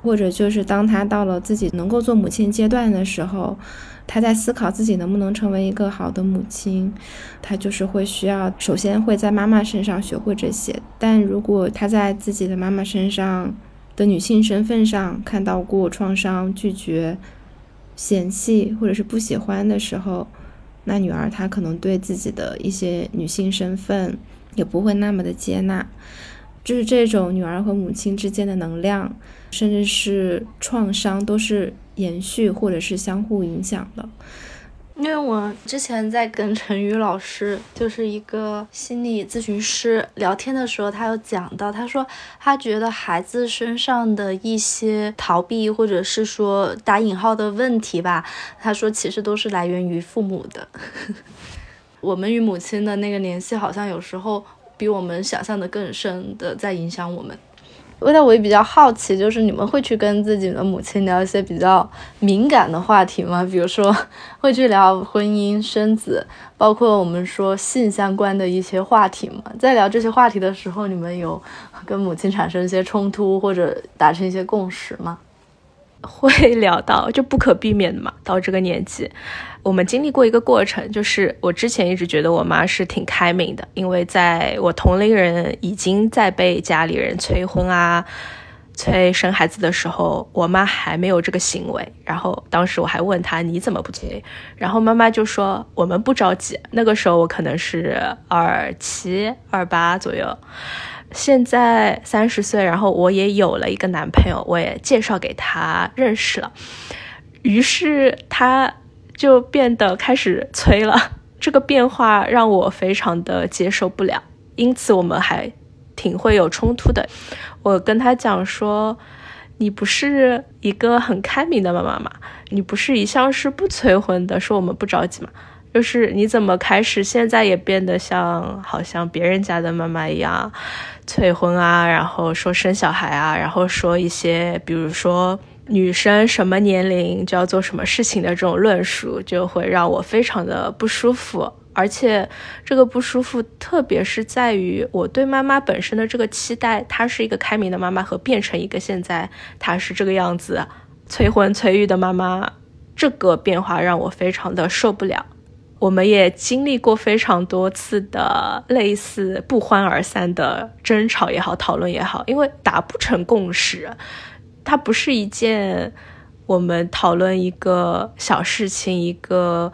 或者就是当她到了自己能够做母亲阶段的时候，她在思考自己能不能成为一个好的母亲，她就是会需要首先会在妈妈身上学会这些。但如果她在自己的妈妈身上的女性身份上看到过创伤、拒绝、嫌弃或者是不喜欢的时候，那女儿她可能对自己的一些女性身份。也不会那么的接纳，就是这种女儿和母亲之间的能量，甚至是创伤，都是延续或者是相互影响的。因为我之前在跟陈宇老师，就是一个心理咨询师聊天的时候，他有讲到，他说他觉得孩子身上的一些逃避或者是说打引号的问题吧，他说其实都是来源于父母的。我们与母亲的那个联系，好像有时候比我们想象的更深的在影响我们。未来我也比较好奇，就是你们会去跟自己的母亲聊一些比较敏感的话题吗？比如说会去聊婚姻、生子，包括我们说性相关的一些话题吗？在聊这些话题的时候，你们有跟母亲产生一些冲突或者达成一些共识吗？会聊到，就不可避免的嘛，到这个年纪。我们经历过一个过程，就是我之前一直觉得我妈是挺开明的，因为在我同龄人已经在被家里人催婚啊、催生孩子的时候，我妈还没有这个行为。然后当时我还问她你怎么不催？然后妈妈就说我们不着急。那个时候我可能是二七、二八左右，现在三十岁，然后我也有了一个男朋友，我也介绍给他认识了，于是他。就变得开始催了，这个变化让我非常的接受不了，因此我们还挺会有冲突的。我跟他讲说，你不是一个很开明的妈妈吗？你不是一向是不催婚的，说我们不着急吗？就是你怎么开始现在也变得像好像别人家的妈妈一样，催婚啊，然后说生小孩啊，然后说一些比如说女生什么年龄就要做什么事情的这种论述，就会让我非常的不舒服。而且这个不舒服，特别是在于我对妈妈本身的这个期待，她是一个开明的妈妈，和变成一个现在她是这个样子催婚催育的妈妈，这个变化让我非常的受不了。我们也经历过非常多次的类似不欢而散的争吵也好，讨论也好，因为达不成共识，它不是一件我们讨论一个小事情一个。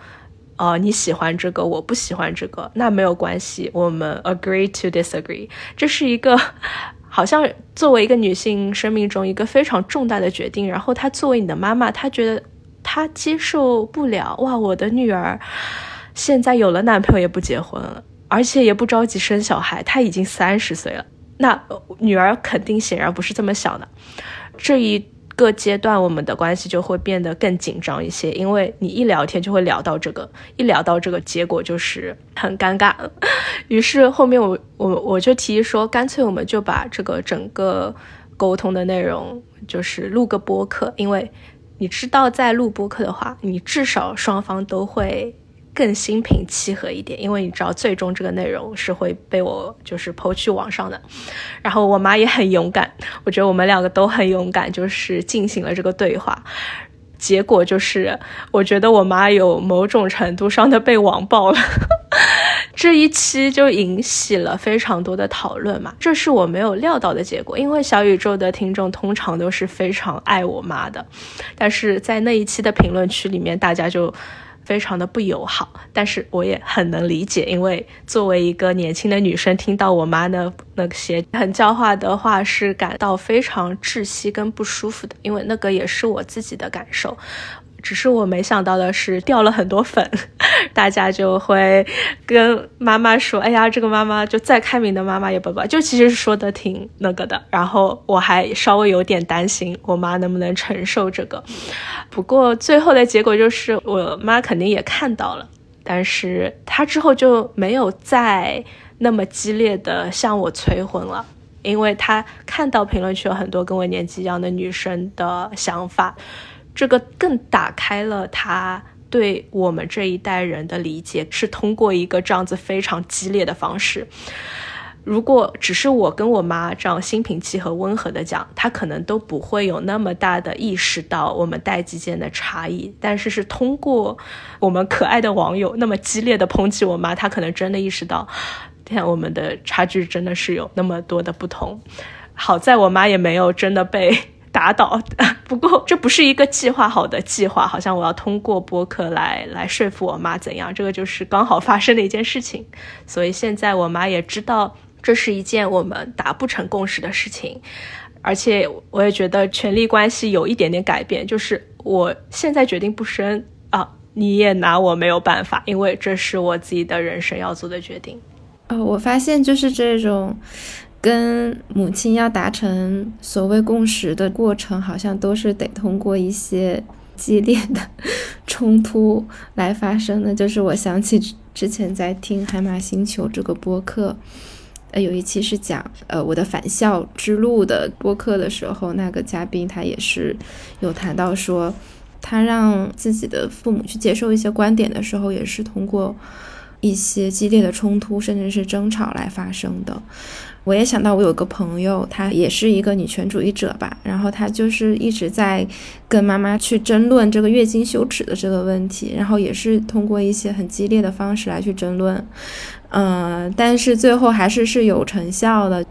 哦，你喜欢这个，我不喜欢这个，那没有关系，我们 agree to disagree。这是一个好像作为一个女性生命中一个非常重大的决定。然后她作为你的妈妈，她觉得她接受不了。哇，我的女儿现在有了男朋友也不结婚了，而且也不着急生小孩，她已经三十岁了。那女儿肯定显然不是这么想的。这一。个阶段我们的关系就会变得更紧张一些，因为你一聊天就会聊到这个，一聊到这个结果就是很尴尬。于是后面我我我就提议说，干脆我们就把这个整个沟通的内容就是录个播客，因为你知道在录播客的话，你至少双方都会。更心平气和一点，因为你知道，最终这个内容是会被我就是抛去网上的。然后我妈也很勇敢，我觉得我们两个都很勇敢，就是进行了这个对话。结果就是，我觉得我妈有某种程度上的被网暴了。这一期就引起了非常多的讨论嘛，这是我没有料到的结果。因为小宇宙的听众通常都是非常爱我妈的，但是在那一期的评论区里面，大家就。非常的不友好，但是我也很能理解，因为作为一个年轻的女生，听到我妈的那些很教化的话，是感到非常窒息跟不舒服的，因为那个也是我自己的感受。只是我没想到的是掉了很多粉，大家就会跟妈妈说：“哎呀，这个妈妈就再开明的妈妈也不不，就其实说的挺那个的。”然后我还稍微有点担心我妈能不能承受这个。不过最后的结果就是我妈肯定也看到了，但是她之后就没有再那么激烈的向我催婚了，因为她看到评论区有很多跟我年纪一样的女生的想法。这个更打开了他对我们这一代人的理解，是通过一个这样子非常激烈的方式。如果只是我跟我妈这样心平气和、温和的讲，他可能都不会有那么大的意识到我们代际间的差异。但是是通过我们可爱的网友那么激烈的抨击我妈，他可能真的意识到，天，我们的差距真的是有那么多的不同。好在我妈也没有真的被。打倒，不过这不是一个计划好的计划，好像我要通过播客来来说服我妈怎样，这个就是刚好发生的一件事情，所以现在我妈也知道这是一件我们达不成共识的事情，而且我也觉得权力关系有一点点改变，就是我现在决定不生啊，你也拿我没有办法，因为这是我自己的人生要做的决定。哦，我发现就是这种。跟母亲要达成所谓共识的过程，好像都是得通过一些激烈的冲突来发生的。就是我想起之前在听《海马星球》这个播客，呃，有一期是讲呃我的返校之路的播客的时候，那个嘉宾他也是有谈到说，他让自己的父母去接受一些观点的时候，也是通过一些激烈的冲突，甚至是争吵来发生的。我也想到，我有个朋友，她也是一个女权主义者吧，然后她就是一直在跟妈妈去争论这个月经羞耻的这个问题，然后也是通过一些很激烈的方式来去争论，嗯，但是最后还是是有成效的，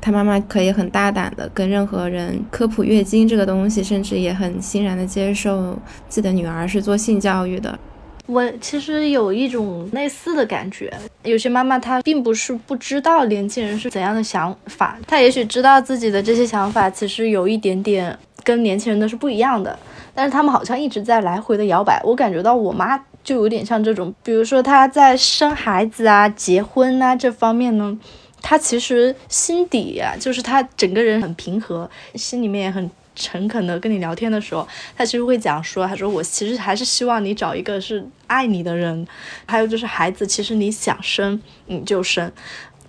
她妈妈可以很大胆的跟任何人科普月经这个东西，甚至也很欣然的接受自己的女儿是做性教育的。我其实有一种类似的感觉，有些妈妈她并不是不知道年轻人是怎样的想法，她也许知道自己的这些想法其实有一点点跟年轻人的是不一样的，但是他们好像一直在来回的摇摆。我感觉到我妈就有点像这种，比如说她在生孩子啊、结婚啊这方面呢，她其实心底呀，就是她整个人很平和，心里面也很。诚恳的跟你聊天的时候，他其实会讲说，他说我其实还是希望你找一个是爱你的人，还有就是孩子，其实你想生你就生，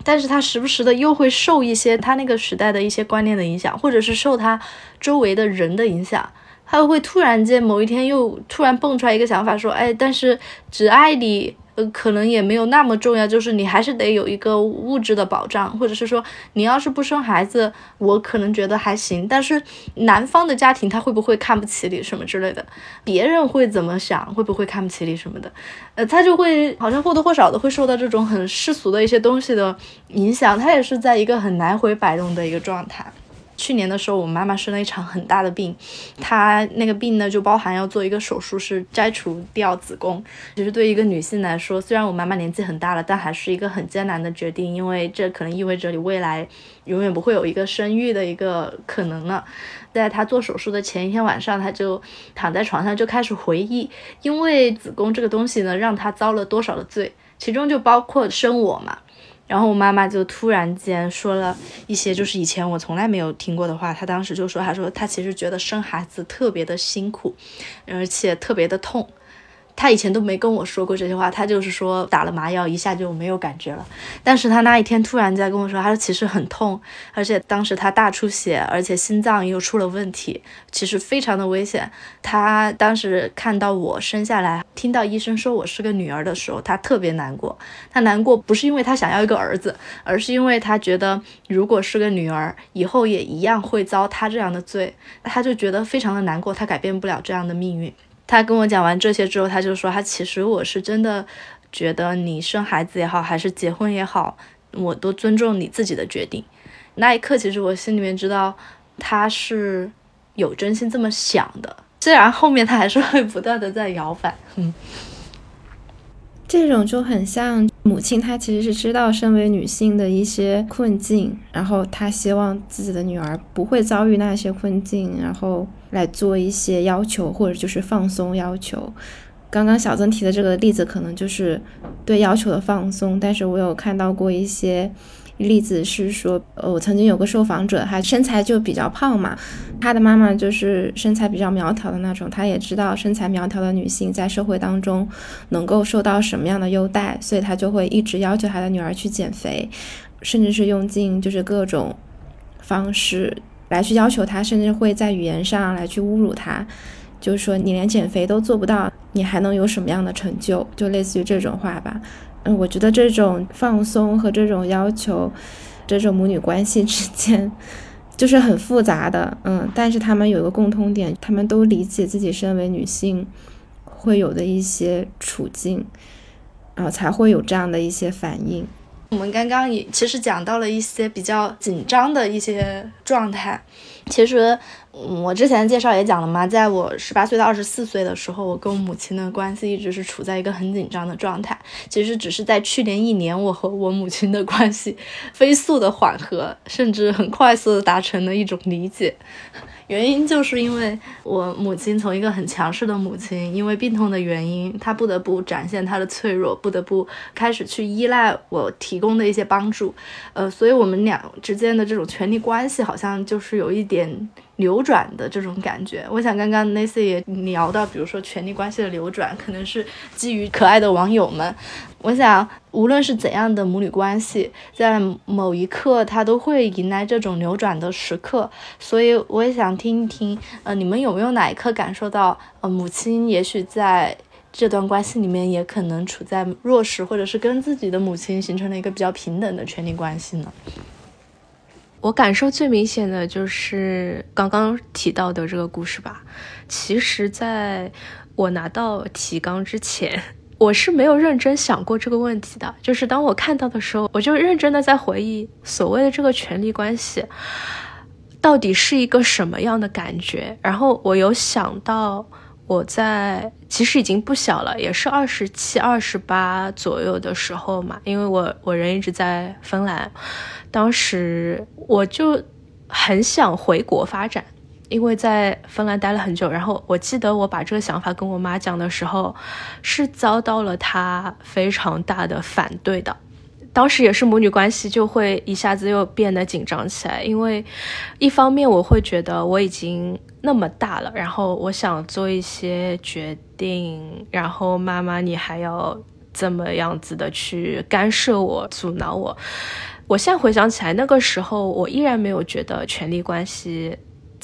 但是他时不时的又会受一些他那个时代的一些观念的影响，或者是受他周围的人的影响，他会突然间某一天又突然蹦出来一个想法说，哎，但是只爱你。呃，可能也没有那么重要，就是你还是得有一个物质的保障，或者是说，你要是不生孩子，我可能觉得还行。但是男方的家庭他会不会看不起你什么之类的？别人会怎么想？会不会看不起你什么的？呃，他就会好像或多或少的会受到这种很世俗的一些东西的影响，他也是在一个很来回摆动的一个状态。去年的时候，我妈妈生了一场很大的病，她那个病呢，就包含要做一个手术，是摘除掉子宫。其实对一个女性来说，虽然我妈妈年纪很大了，但还是一个很艰难的决定，因为这可能意味着你未来永远不会有一个生育的一个可能了。在她做手术的前一天晚上，她就躺在床上就开始回忆，因为子宫这个东西呢，让她遭了多少的罪，其中就包括生我嘛。然后我妈妈就突然间说了一些，就是以前我从来没有听过的话。她当时就说：“她说她其实觉得生孩子特别的辛苦，而且特别的痛。”他以前都没跟我说过这些话，他就是说打了麻药一下就没有感觉了。但是他那一天突然在跟我说，他说其实很痛，而且当时他大出血，而且心脏又出了问题，其实非常的危险。他当时看到我生下来，听到医生说我是个女儿的时候，他特别难过。他难过不是因为他想要一个儿子，而是因为他觉得如果是个女儿，以后也一样会遭他这样的罪，他就觉得非常的难过，他改变不了这样的命运。他跟我讲完这些之后，他就说：“他其实我是真的觉得你生孩子也好，还是结婚也好，我都尊重你自己的决定。”那一刻，其实我心里面知道他是有真心这么想的，虽然后面他还是会不断的在摇摆。嗯。这种就很像母亲，她其实是知道身为女性的一些困境，然后她希望自己的女儿不会遭遇那些困境，然后来做一些要求，或者就是放松要求。刚刚小曾提的这个例子，可能就是对要求的放松，但是我有看到过一些。例子是说，呃，我曾经有个受访者，她身材就比较胖嘛，她的妈妈就是身材比较苗条的那种，她也知道身材苗条的女性在社会当中能够受到什么样的优待，所以她就会一直要求她的女儿去减肥，甚至是用尽就是各种方式来去要求她，甚至会在语言上来去侮辱她，就是说你连减肥都做不到，你还能有什么样的成就？就类似于这种话吧。嗯，我觉得这种放松和这种要求，这种母女关系 之间，就是很复杂的。嗯，但是他们有一个共通点，他们都理解自己身为女性会有的一些处境，然后才会有这样的一些反应。我们刚刚也其实讲到了一些比较紧张的一些状态，其实。我之前介绍也讲了嘛，在我十八岁到二十四岁的时候，我跟我母亲的关系一直是处在一个很紧张的状态。其实只是在去年一年，我和我母亲的关系 飞速的缓和，甚至很快速的达成了一种理解。原因就是因为我母亲从一个很强势的母亲，因为病痛的原因，她不得不展现她的脆弱，不得不开始去依赖我提供的一些帮助。呃，所以我们俩之间的这种权力关系，好像就是有一点。流转的这种感觉，我想刚刚 Nancy 也聊到，比如说权力关系的流转，可能是基于可爱的网友们。我想，无论是怎样的母女关系，在某一刻，它都会迎来这种流转的时刻。所以，我也想听一听，呃，你们有没有哪一刻感受到，呃，母亲也许在这段关系里面也可能处在弱势，或者是跟自己的母亲形成了一个比较平等的权利关系呢？我感受最明显的就是刚刚提到的这个故事吧。其实，在我拿到提纲之前，我是没有认真想过这个问题的。就是当我看到的时候，我就认真的在回忆所谓的这个权力关系到底是一个什么样的感觉。然后我有想到，我在其实已经不小了，也是二十七、二十八左右的时候嘛，因为我我人一直在芬兰。当时我就很想回国发展，因为在芬兰待了很久。然后我记得我把这个想法跟我妈讲的时候，是遭到了她非常大的反对的。当时也是母女关系就会一下子又变得紧张起来，因为一方面我会觉得我已经那么大了，然后我想做一些决定，然后妈妈你还要这么样子的去干涉我、阻挠我。我现在回想起来，那个时候我依然没有觉得权力关系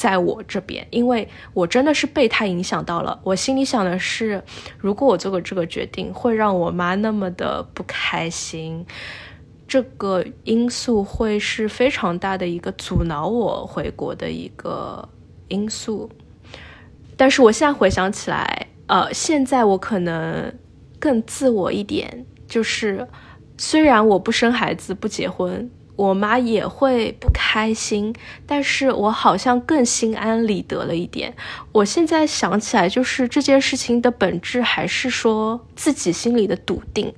在我这边，因为我真的是被他影响到了。我心里想的是，如果我做个这个决定，会让我妈那么的不开心，这个因素会是非常大的一个阻挠我回国的一个因素。但是我现在回想起来，呃，现在我可能更自我一点，就是。虽然我不生孩子不结婚，我妈也会不开心，但是我好像更心安理得了一点。我现在想起来，就是这件事情的本质还是说自己心里的笃定，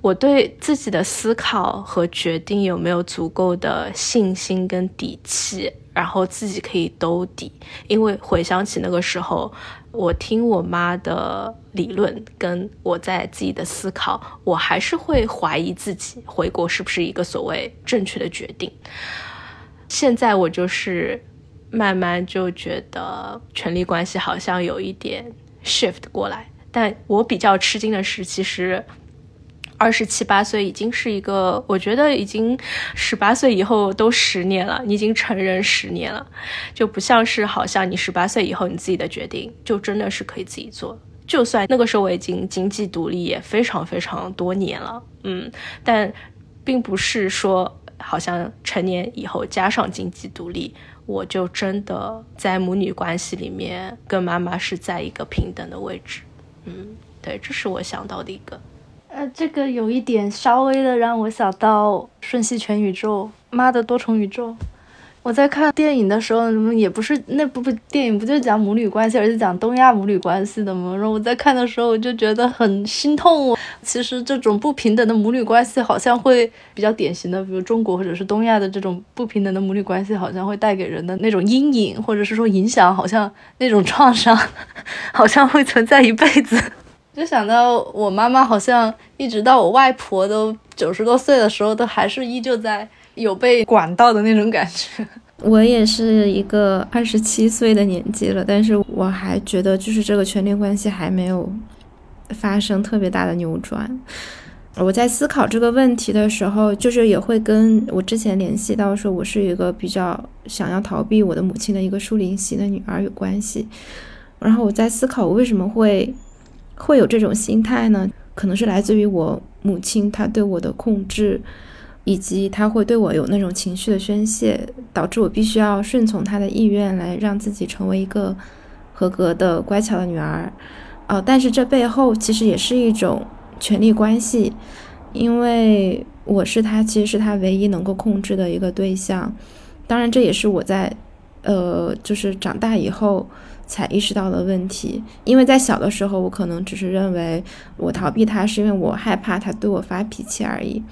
我对自己的思考和决定有没有足够的信心跟底气，然后自己可以兜底。因为回想起那个时候。我听我妈的理论，跟我在自己的思考，我还是会怀疑自己回国是不是一个所谓正确的决定。现在我就是慢慢就觉得权力关系好像有一点 shift 过来，但我比较吃惊的是，其实。二十七八岁已经是一个，我觉得已经十八岁以后都十年了，你已经成人十年了，就不像是好像你十八岁以后你自己的决定就真的是可以自己做。就算那个时候我已经经济独立也非常非常多年了，嗯，但并不是说好像成年以后加上经济独立，我就真的在母女关系里面跟妈妈是在一个平等的位置。嗯，对，这是我想到的一个。呃，这个有一点稍微的让我想到《瞬息全宇宙》妈的多重宇宙。我在看电影的时候，也不是那部部电影不就讲母女关系，而是讲东亚母女关系的吗？然后我在看的时候，我就觉得很心痛。其实这种不平等的母女关系，好像会比较典型的，比如中国或者是东亚的这种不平等的母女关系，好像会带给人的那种阴影，或者是说影响，好像那种创伤，好像会存在一辈子。就想到我妈妈好像一直到我外婆都九十多岁的时候，都还是依旧在有被管到的那种感觉。我也是一个二十七岁的年纪了，但是我还觉得就是这个权力关系还没有发生特别大的扭转。我在思考这个问题的时候，就是也会跟我之前联系到说我是一个比较想要逃避我的母亲的一个树林型的女儿有关系。然后我在思考我为什么会。会有这种心态呢？可能是来自于我母亲她对我的控制，以及她会对我有那种情绪的宣泄，导致我必须要顺从她的意愿来让自己成为一个合格的乖巧的女儿。哦，但是这背后其实也是一种权力关系，因为我是她，其实是她唯一能够控制的一个对象。当然，这也是我在呃，就是长大以后。才意识到的问题，因为在小的时候，我可能只是认为我逃避他是因为我害怕他对我发脾气而已。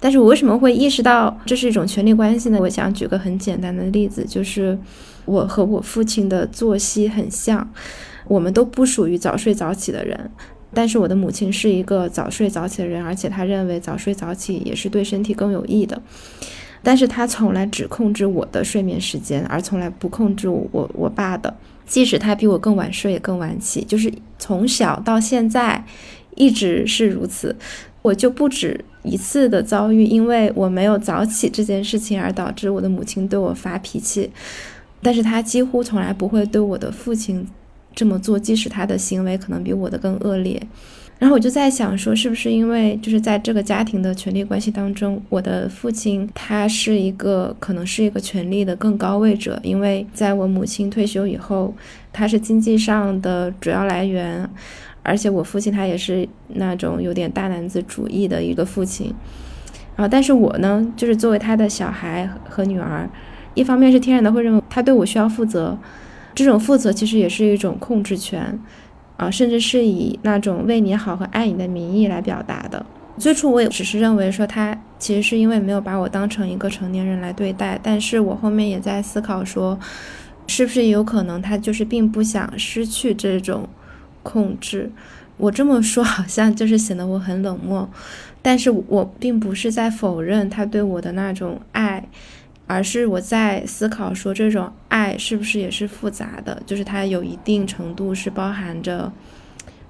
但是我为什么会意识到这是一种权力关系呢？我想举个很简单的例子，就是我和我父亲的作息很像，我们都不属于早睡早起的人，但是我的母亲是一个早睡早起的人，而且她认为早睡早起也是对身体更有益的。但是她从来只控制我的睡眠时间，而从来不控制我我爸的。即使他比我更晚睡也更晚起，就是从小到现在一直是如此。我就不止一次的遭遇，因为我没有早起这件事情而导致我的母亲对我发脾气，但是他几乎从来不会对我的父亲这么做，即使他的行为可能比我的更恶劣。然后我就在想，说是不是因为就是在这个家庭的权力关系当中，我的父亲他是一个可能是一个权力的更高位者，因为在我母亲退休以后，他是经济上的主要来源，而且我父亲他也是那种有点大男子主义的一个父亲。然后，但是我呢，就是作为他的小孩和女儿，一方面是天然的会认为他对我需要负责，这种负责其实也是一种控制权。啊，甚至是以那种为你好和爱你的名义来表达的。最初我也只是认为说他其实是因为没有把我当成一个成年人来对待，但是我后面也在思考说，是不是有可能他就是并不想失去这种控制，我这么说好像就是显得我很冷漠，但是我并不是在否认他对我的那种爱，而是我在思考说这种爱是不是也是复杂的，就是它有一定程度是包含着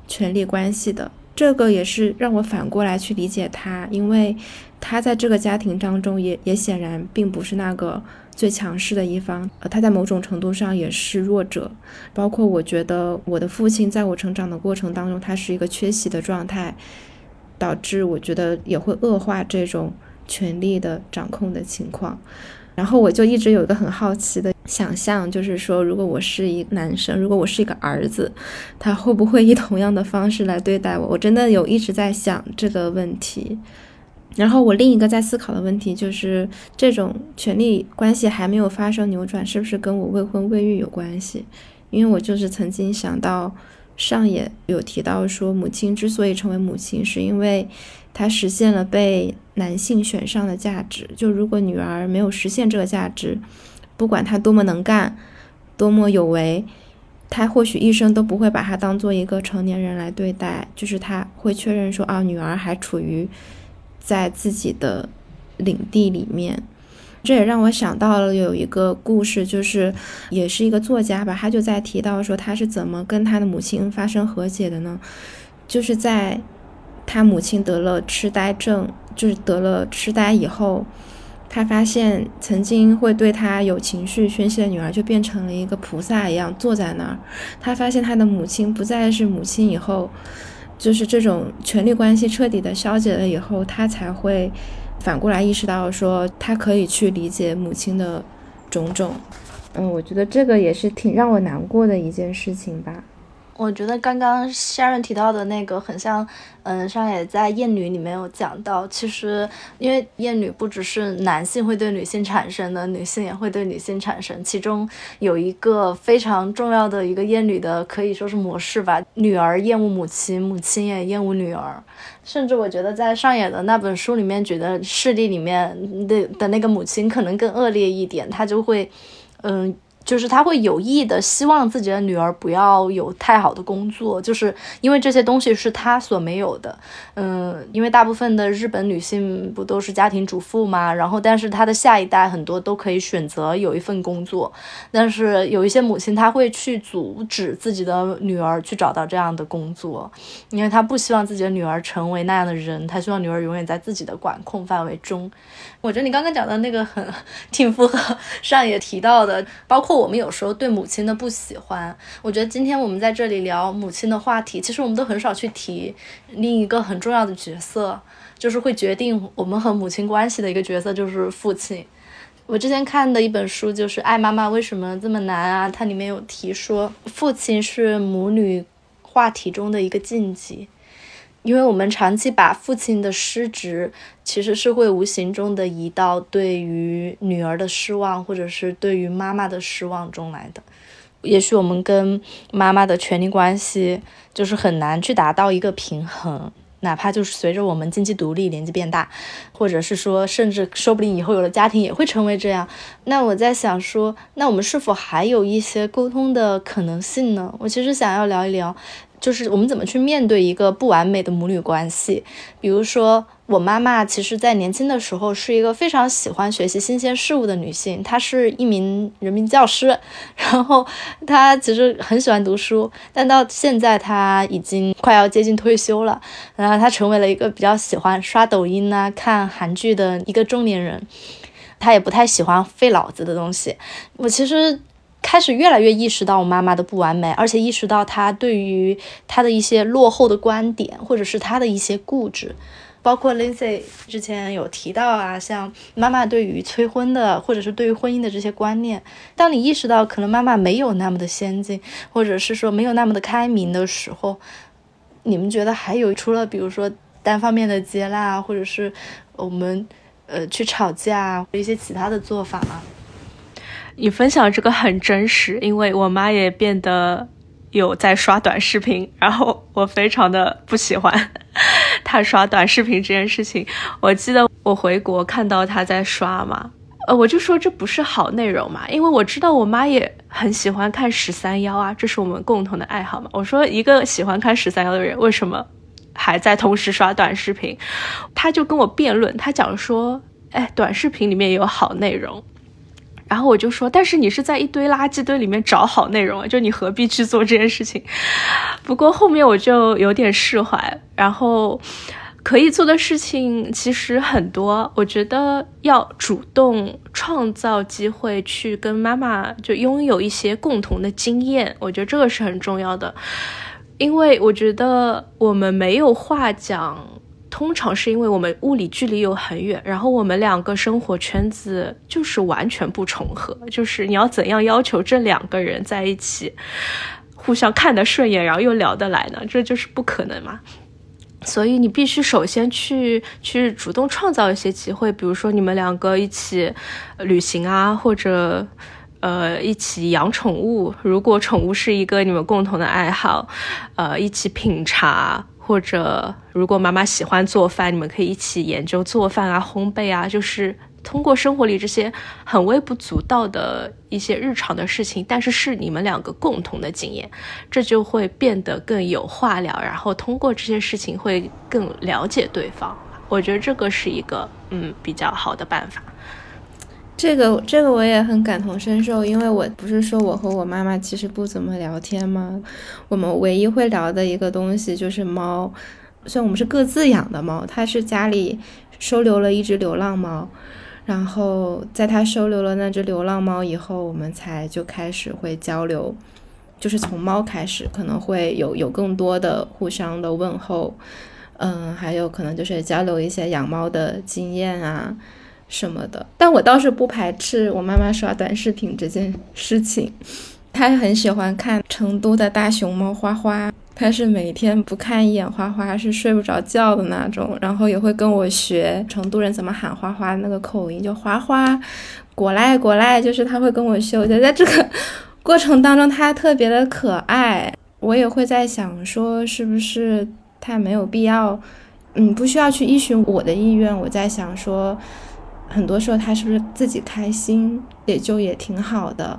权力关系的。这个也是让我反过来去理解他，因为他在这个家庭当中也也显然并不是那个。最强势的一方，呃，他在某种程度上也是弱者。包括我觉得我的父亲在我成长的过程当中，他是一个缺席的状态，导致我觉得也会恶化这种权力的掌控的情况。然后我就一直有一个很好奇的想象，就是说，如果我是一个男生，如果我是一个儿子，他会不会以同样的方式来对待我？我真的有一直在想这个问题。然后我另一个在思考的问题就是，这种权力关系还没有发生扭转，是不是跟我未婚未育有关系？因为我就是曾经想到，上野有提到说，母亲之所以成为母亲，是因为她实现了被男性选上的价值。就如果女儿没有实现这个价值，不管她多么能干，多么有为，他或许一生都不会把她当做一个成年人来对待。就是他会确认说，啊，女儿还处于。在自己的领地里面，这也让我想到了有一个故事，就是也是一个作家吧，他就在提到说他是怎么跟他的母亲发生和解的呢？就是在他母亲得了痴呆症，就是得了痴呆以后，他发现曾经会对他有情绪宣泄的女儿就变成了一个菩萨一样坐在那儿。他发现他的母亲不再是母亲以后。就是这种权力关系彻底的消解了以后，他才会反过来意识到说，他可以去理解母亲的种种。嗯，我觉得这个也是挺让我难过的一件事情吧。我觉得刚刚 Sharon 提到的那个很像，嗯，上野在《厌女》里面有讲到，其实因为厌女不只是男性会对女性产生的，女性也会对女性产生。其中有一个非常重要的一个厌女的，可以说是模式吧，女儿厌恶母亲，母亲也厌恶女儿。甚至我觉得在上野的那本书里面举的事例里面的的那个母亲可能更恶劣一点，她就会，嗯。就是他会有意的希望自己的女儿不要有太好的工作，就是因为这些东西是他所没有的。嗯，因为大部分的日本女性不都是家庭主妇嘛，然后但是她的下一代很多都可以选择有一份工作，但是有一些母亲她会去阻止自己的女儿去找到这样的工作，因为她不希望自己的女儿成为那样的人，她希望女儿永远在自己的管控范围中。我觉得你刚刚讲的那个很 挺符合上野提到的，包括我们有时候对母亲的不喜欢。我觉得今天我们在这里聊母亲的话题，其实我们都很少去提另一个很重要的角色，就是会决定我们和母亲关系的一个角色，就是父亲。我之前看的一本书就是《爱妈妈为什么这么难》啊，它里面有提说，父亲是母女话题中的一个禁忌。因为我们长期把父亲的失职，其实是会无形中的移到对于女儿的失望，或者是对于妈妈的失望中来的。也许我们跟妈妈的权利关系就是很难去达到一个平衡，哪怕就是随着我们经济独立、年纪变大，或者是说，甚至说不定以后有了家庭也会成为这样。那我在想说，那我们是否还有一些沟通的可能性呢？我其实想要聊一聊。就是我们怎么去面对一个不完美的母女关系？比如说，我妈妈其实在年轻的时候是一个非常喜欢学习新鲜事物的女性，她是一名人民教师，然后她其实很喜欢读书，但到现在她已经快要接近退休了，然后她成为了一个比较喜欢刷抖音啊、看韩剧的一个中年人，她也不太喜欢费脑子的东西。我其实。开始越来越意识到我妈妈的不完美，而且意识到她对于她的一些落后的观点，或者是她的一些固执，包括 Lindsay 之前有提到啊，像妈妈对于催婚的，或者是对于婚姻的这些观念，当你意识到可能妈妈没有那么的先进，或者是说没有那么的开明的时候，你们觉得还有除了比如说单方面的接纳，或者是我们呃去吵架一些其他的做法吗？你分享这个很真实，因为我妈也变得有在刷短视频，然后我非常的不喜欢 她刷短视频这件事情。我记得我回国看到她在刷嘛，呃，我就说这不是好内容嘛，因为我知道我妈也很喜欢看十三幺啊，这是我们共同的爱好嘛。我说一个喜欢看十三幺的人，为什么还在同时刷短视频？他就跟我辩论，他讲说，哎，短视频里面有好内容。然后我就说，但是你是在一堆垃圾堆里面找好内容，就你何必去做这件事情？不过后面我就有点释怀，然后。可以做的事情其实很多，我觉得要主动创造机会去跟妈妈就拥有一些共同的经验，我觉得这个是很重要的。因为我觉得我们没有话讲，通常是因为我们物理距离又很远，然后我们两个生活圈子就是完全不重合，就是你要怎样要求这两个人在一起互相看得顺眼，然后又聊得来呢？这就是不可能嘛。所以你必须首先去去主动创造一些机会，比如说你们两个一起旅行啊，或者呃一起养宠物。如果宠物是一个你们共同的爱好，呃一起品茶，或者如果妈妈喜欢做饭，你们可以一起研究做饭啊、烘焙啊，就是。通过生活里这些很微不足道的一些日常的事情，但是是你们两个共同的经验，这就会变得更有话聊。然后通过这些事情会更了解对方。我觉得这个是一个嗯比较好的办法。这个这个我也很感同身受，因为我不是说我和我妈妈其实不怎么聊天吗？我们唯一会聊的一个东西就是猫，虽然我们是各自养的猫，它是家里收留了一只流浪猫。然后在他收留了那只流浪猫以后，我们才就开始会交流，就是从猫开始，可能会有有更多的互相的问候，嗯，还有可能就是交流一些养猫的经验啊什么的。但我倒是不排斥我妈妈刷短视频这件事情，她很喜欢看成都的大熊猫花花。她是每天不看一眼花花是睡不着觉的那种，然后也会跟我学成都人怎么喊花花那个口音，就花花，过来过来，就是他会跟我学。我觉得在这个过程当中，他特别的可爱。我也会在想说，是不是他没有必要，嗯，不需要去依循我的意愿。我在想说，很多时候他是不是自己开心，也就也挺好的。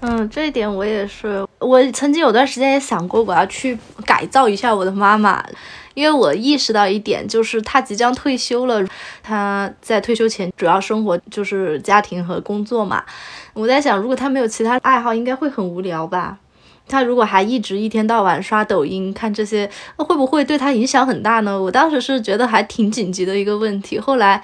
嗯，这一点我也是。我曾经有段时间也想过，我要去改造一下我的妈妈，因为我意识到一点，就是她即将退休了。她在退休前主要生活就是家庭和工作嘛。我在想，如果她没有其他爱好，应该会很无聊吧？她如果还一直一天到晚刷抖音看这些，会不会对她影响很大呢？我当时是觉得还挺紧急的一个问题。后来，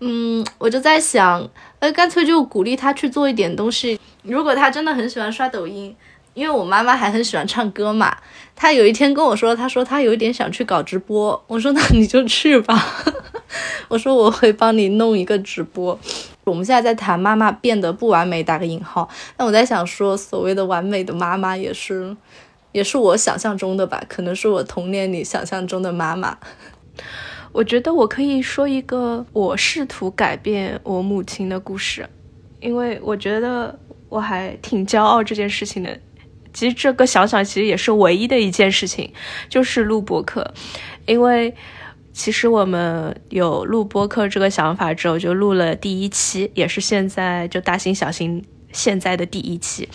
嗯，我就在想，呃，干脆就鼓励她去做一点东西。如果她真的很喜欢刷抖音。因为我妈妈还很喜欢唱歌嘛，她有一天跟我说，她说她有一点想去搞直播。我说那你就去吧，我说我会帮你弄一个直播。我们现在在谈妈妈变得不完美，打个引号。那我在想说，所谓的完美的妈妈也是，也是我想象中的吧？可能是我童年里想象中的妈妈。我觉得我可以说一个我试图改变我母亲的故事，因为我觉得我还挺骄傲这件事情的。其实这个想想，其实也是唯一的一件事情，就是录播课。因为其实我们有录播课这个想法之后，就录了第一期，也是现在就大新小新现在的第一期。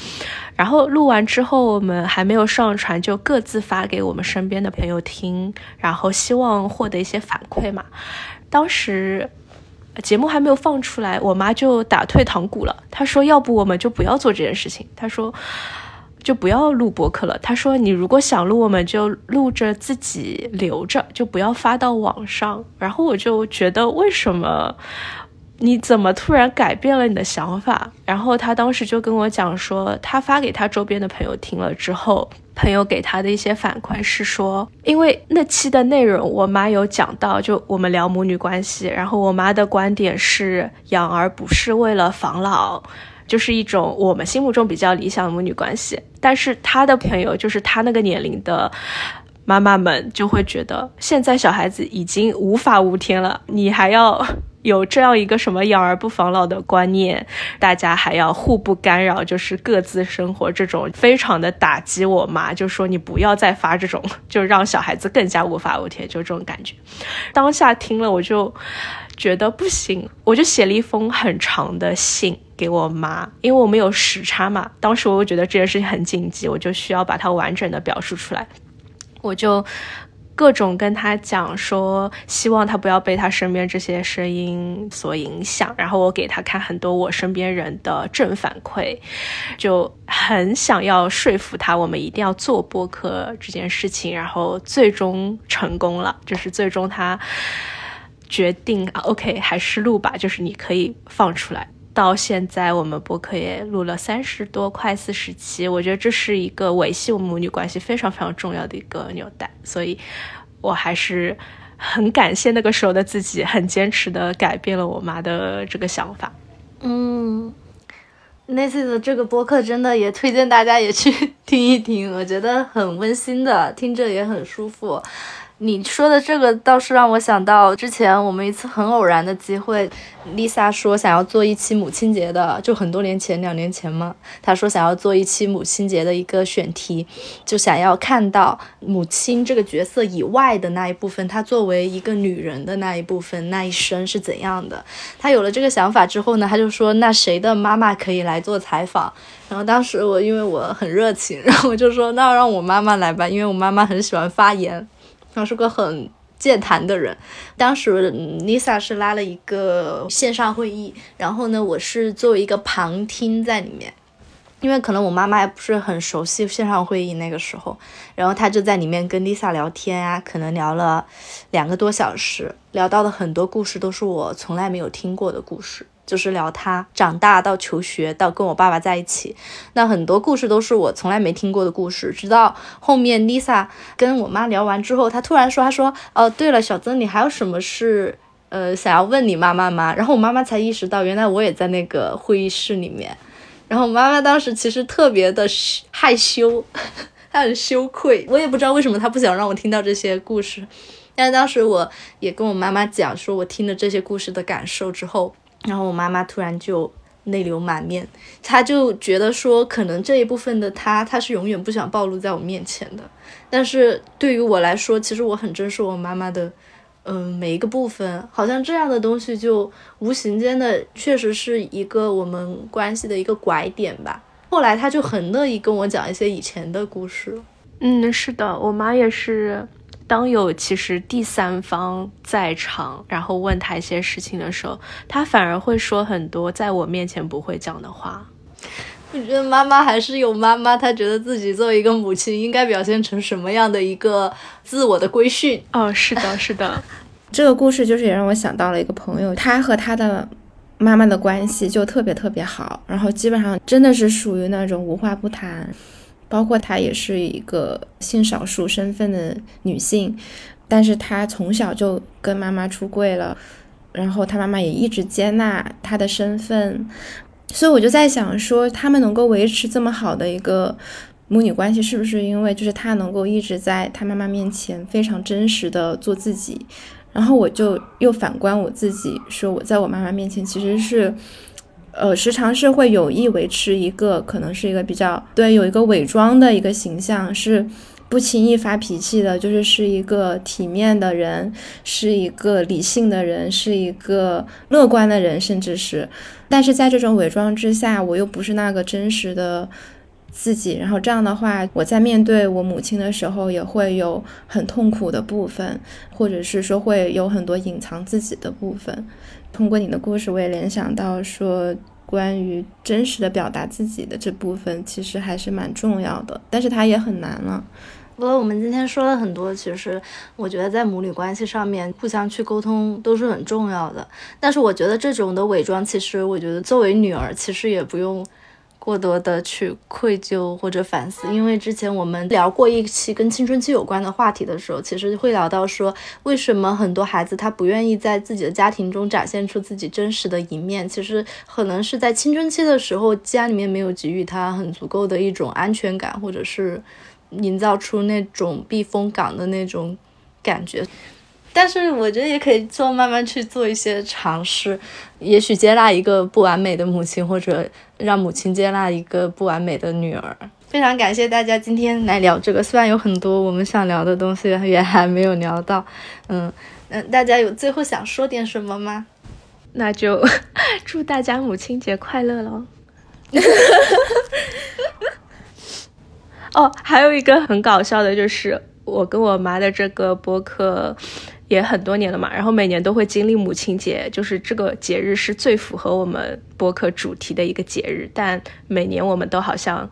然后录完之后，我们还没有上传，就各自发给我们身边的朋友听，然后希望获得一些反馈嘛。当时节目还没有放出来，我妈就打退堂鼓了，她说：“要不我们就不要做这件事情。”她说。就不要录播客了。他说：“你如果想录，我们就录着自己留着，就不要发到网上。”然后我就觉得，为什么？你怎么突然改变了你的想法？然后他当时就跟我讲说，他发给他周边的朋友听了之后，朋友给他的一些反馈是说，因为那期的内容，我妈有讲到，就我们聊母女关系，然后我妈的观点是养儿不是为了防老。就是一种我们心目中比较理想的母女关系，但是他的朋友，就是他那个年龄的妈妈们，就会觉得现在小孩子已经无法无天了，你还要有这样一个什么养儿不防老的观念，大家还要互不干扰，就是各自生活，这种非常的打击我妈，就说你不要再发这种，就让小孩子更加无法无天，就这种感觉。当下听了我就。觉得不行，我就写了一封很长的信给我妈，因为我们有时差嘛。当时我又觉得这件事情很紧急，我就需要把它完整的表述出来，我就。各种跟他讲说，希望他不要被他身边这些声音所影响。然后我给他看很多我身边人的正反馈，就很想要说服他，我们一定要做播客这件事情。然后最终成功了，就是最终他决定啊，OK，还是录吧，就是你可以放出来。到现在，我们播客也录了三十多，快四十期。我觉得这是一个维系我们母女关系非常非常重要的一个纽带，所以我还是很感谢那个时候的自己，很坚持的改变了我妈的这个想法。嗯，那次的这个播客真的也推荐大家也去 听一听，我觉得很温馨的，听着也很舒服。你说的这个倒是让我想到之前我们一次很偶然的机会，Lisa 说想要做一期母亲节的，就很多年前，两年前嘛，她说想要做一期母亲节的一个选题，就想要看到母亲这个角色以外的那一部分，她作为一个女人的那一部分，那一生是怎样的。她有了这个想法之后呢，她就说那谁的妈妈可以来做采访？然后当时我因为我很热情，然后我就说那让我妈妈来吧，因为我妈妈很喜欢发言。他是个很健谈的人。当时 Lisa 是拉了一个线上会议，然后呢，我是作为一个旁听在里面，因为可能我妈妈也不是很熟悉线上会议那个时候，然后她就在里面跟 Lisa 聊天啊，可能聊了两个多小时，聊到的很多故事都是我从来没有听过的故事。就是聊他长大到求学到跟我爸爸在一起，那很多故事都是我从来没听过的故事。直到后面 Lisa 跟我妈聊完之后，她突然说：“她说哦，对了，小曾，你还有什么事呃想要问你妈妈吗？”然后我妈妈才意识到，原来我也在那个会议室里面。然后我妈妈当时其实特别的害羞，她很羞愧。我也不知道为什么她不想让我听到这些故事。但是当时我也跟我妈妈讲，说我听了这些故事的感受之后。然后我妈妈突然就泪流满面，她就觉得说，可能这一部分的她，她是永远不想暴露在我面前的。但是对于我来说，其实我很珍视我妈妈的，嗯，每一个部分。好像这样的东西就无形间的，确实是一个我们关系的一个拐点吧。后来她就很乐意跟我讲一些以前的故事。嗯，是的，我妈也是。当有其实第三方在场，然后问他一些事情的时候，他反而会说很多在我面前不会讲的话。我觉得妈妈还是有妈妈，她觉得自己作为一个母亲，应该表现成什么样的一个自我的规训。哦，是的，是的。这个故事就是也让我想到了一个朋友，他和他的妈妈的关系就特别特别好，然后基本上真的是属于那种无话不谈。包括她也是一个性少数身份的女性，但是她从小就跟妈妈出柜了，然后她妈妈也一直接纳她的身份，所以我就在想说，他们能够维持这么好的一个母女关系，是不是因为就是她能够一直在她妈妈面前非常真实的做自己？然后我就又反观我自己，说我在我妈妈面前其实是。呃，时常是会有意维持一个，可能是一个比较对，有一个伪装的一个形象，是不轻易发脾气的，就是是一个体面的人，是一个理性的人，是一个乐观的人，甚至是，但是在这种伪装之下，我又不是那个真实的自己，然后这样的话，我在面对我母亲的时候，也会有很痛苦的部分，或者是说会有很多隐藏自己的部分。通过你的故事，我也联想到说，关于真实的表达自己的这部分，其实还是蛮重要的，但是它也很难了。不过我们今天说了很多，其实我觉得在母女关系上面，互相去沟通都是很重要的。但是我觉得这种的伪装，其实我觉得作为女儿，其实也不用。过多的去愧疚或者反思，因为之前我们聊过一期跟青春期有关的话题的时候，其实会聊到说，为什么很多孩子他不愿意在自己的家庭中展现出自己真实的一面，其实可能是在青春期的时候，家里面没有给予他很足够的一种安全感，或者是营造出那种避风港的那种感觉。但是我觉得也可以做，慢慢去做一些尝试，也许接纳一个不完美的母亲，或者让母亲接纳一个不完美的女儿。非常感谢大家今天来聊这个，虽然有很多我们想聊的东西也还没有聊到，嗯。嗯，大家有最后想说点什么吗？那就 祝大家母亲节快乐喽！哦，还有一个很搞笑的，就是我跟我妈的这个播客也很多年了嘛，然后每年都会经历母亲节，就是这个节日是最符合我们播客主题的一个节日，但每年我们都好像，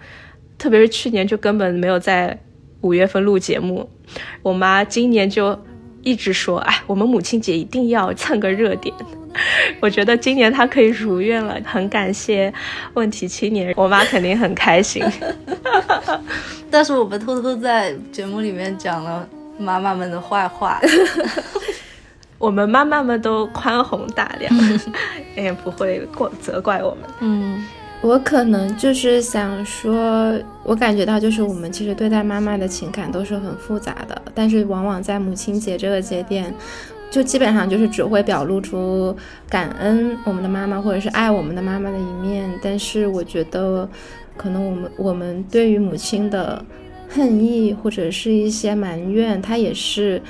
特别是去年就根本没有在五月份录节目，我妈今年就一直说，哎，我们母亲节一定要蹭个热点。我觉得今年他可以如愿了，很感谢问题青年，我妈肯定很开心。但是我们偷偷在节目里面讲了妈妈们的坏话，我们妈妈们都宽宏大量，也不会过责怪我们。嗯，我可能就是想说，我感觉到就是我们其实对待妈妈的情感都是很复杂的，但是往往在母亲节这个节点。就基本上就是只会表露出感恩我们的妈妈，或者是爱我们的妈妈的一面。但是我觉得，可能我们我们对于母亲的恨意或者是一些埋怨，它也是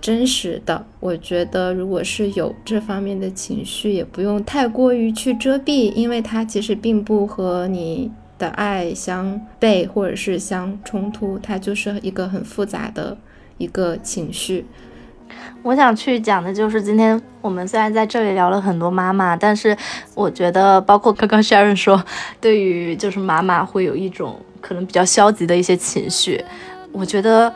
真实的。我觉得，如果是有这方面的情绪，也不用太过于去遮蔽，因为它其实并不和你的爱相悖或者是相冲突，它就是一个很复杂的一个情绪。我想去讲的就是，今天我们虽然在这里聊了很多妈妈，但是我觉得，包括刚刚 Sharon 说，对于就是妈妈会有一种可能比较消极的一些情绪，我觉得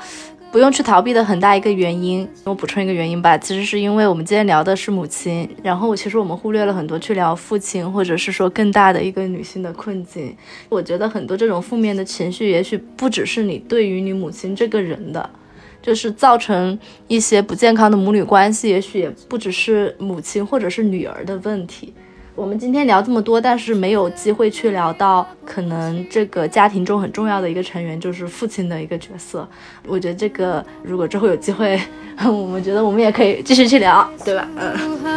不用去逃避的很大一个原因，我补充一个原因吧，其实是因为我们今天聊的是母亲，然后其实我们忽略了很多去聊父亲，或者是说更大的一个女性的困境。我觉得很多这种负面的情绪，也许不只是你对于你母亲这个人的。就是造成一些不健康的母女关系，也许也不只是母亲或者是女儿的问题。我们今天聊这么多，但是没有机会去聊到可能这个家庭中很重要的一个成员，就是父亲的一个角色。我觉得这个如果之后有机会，我们觉得我们也可以继续去聊，对吧？嗯。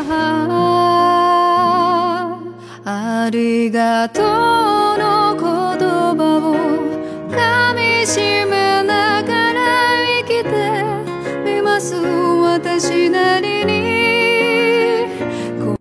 私なりに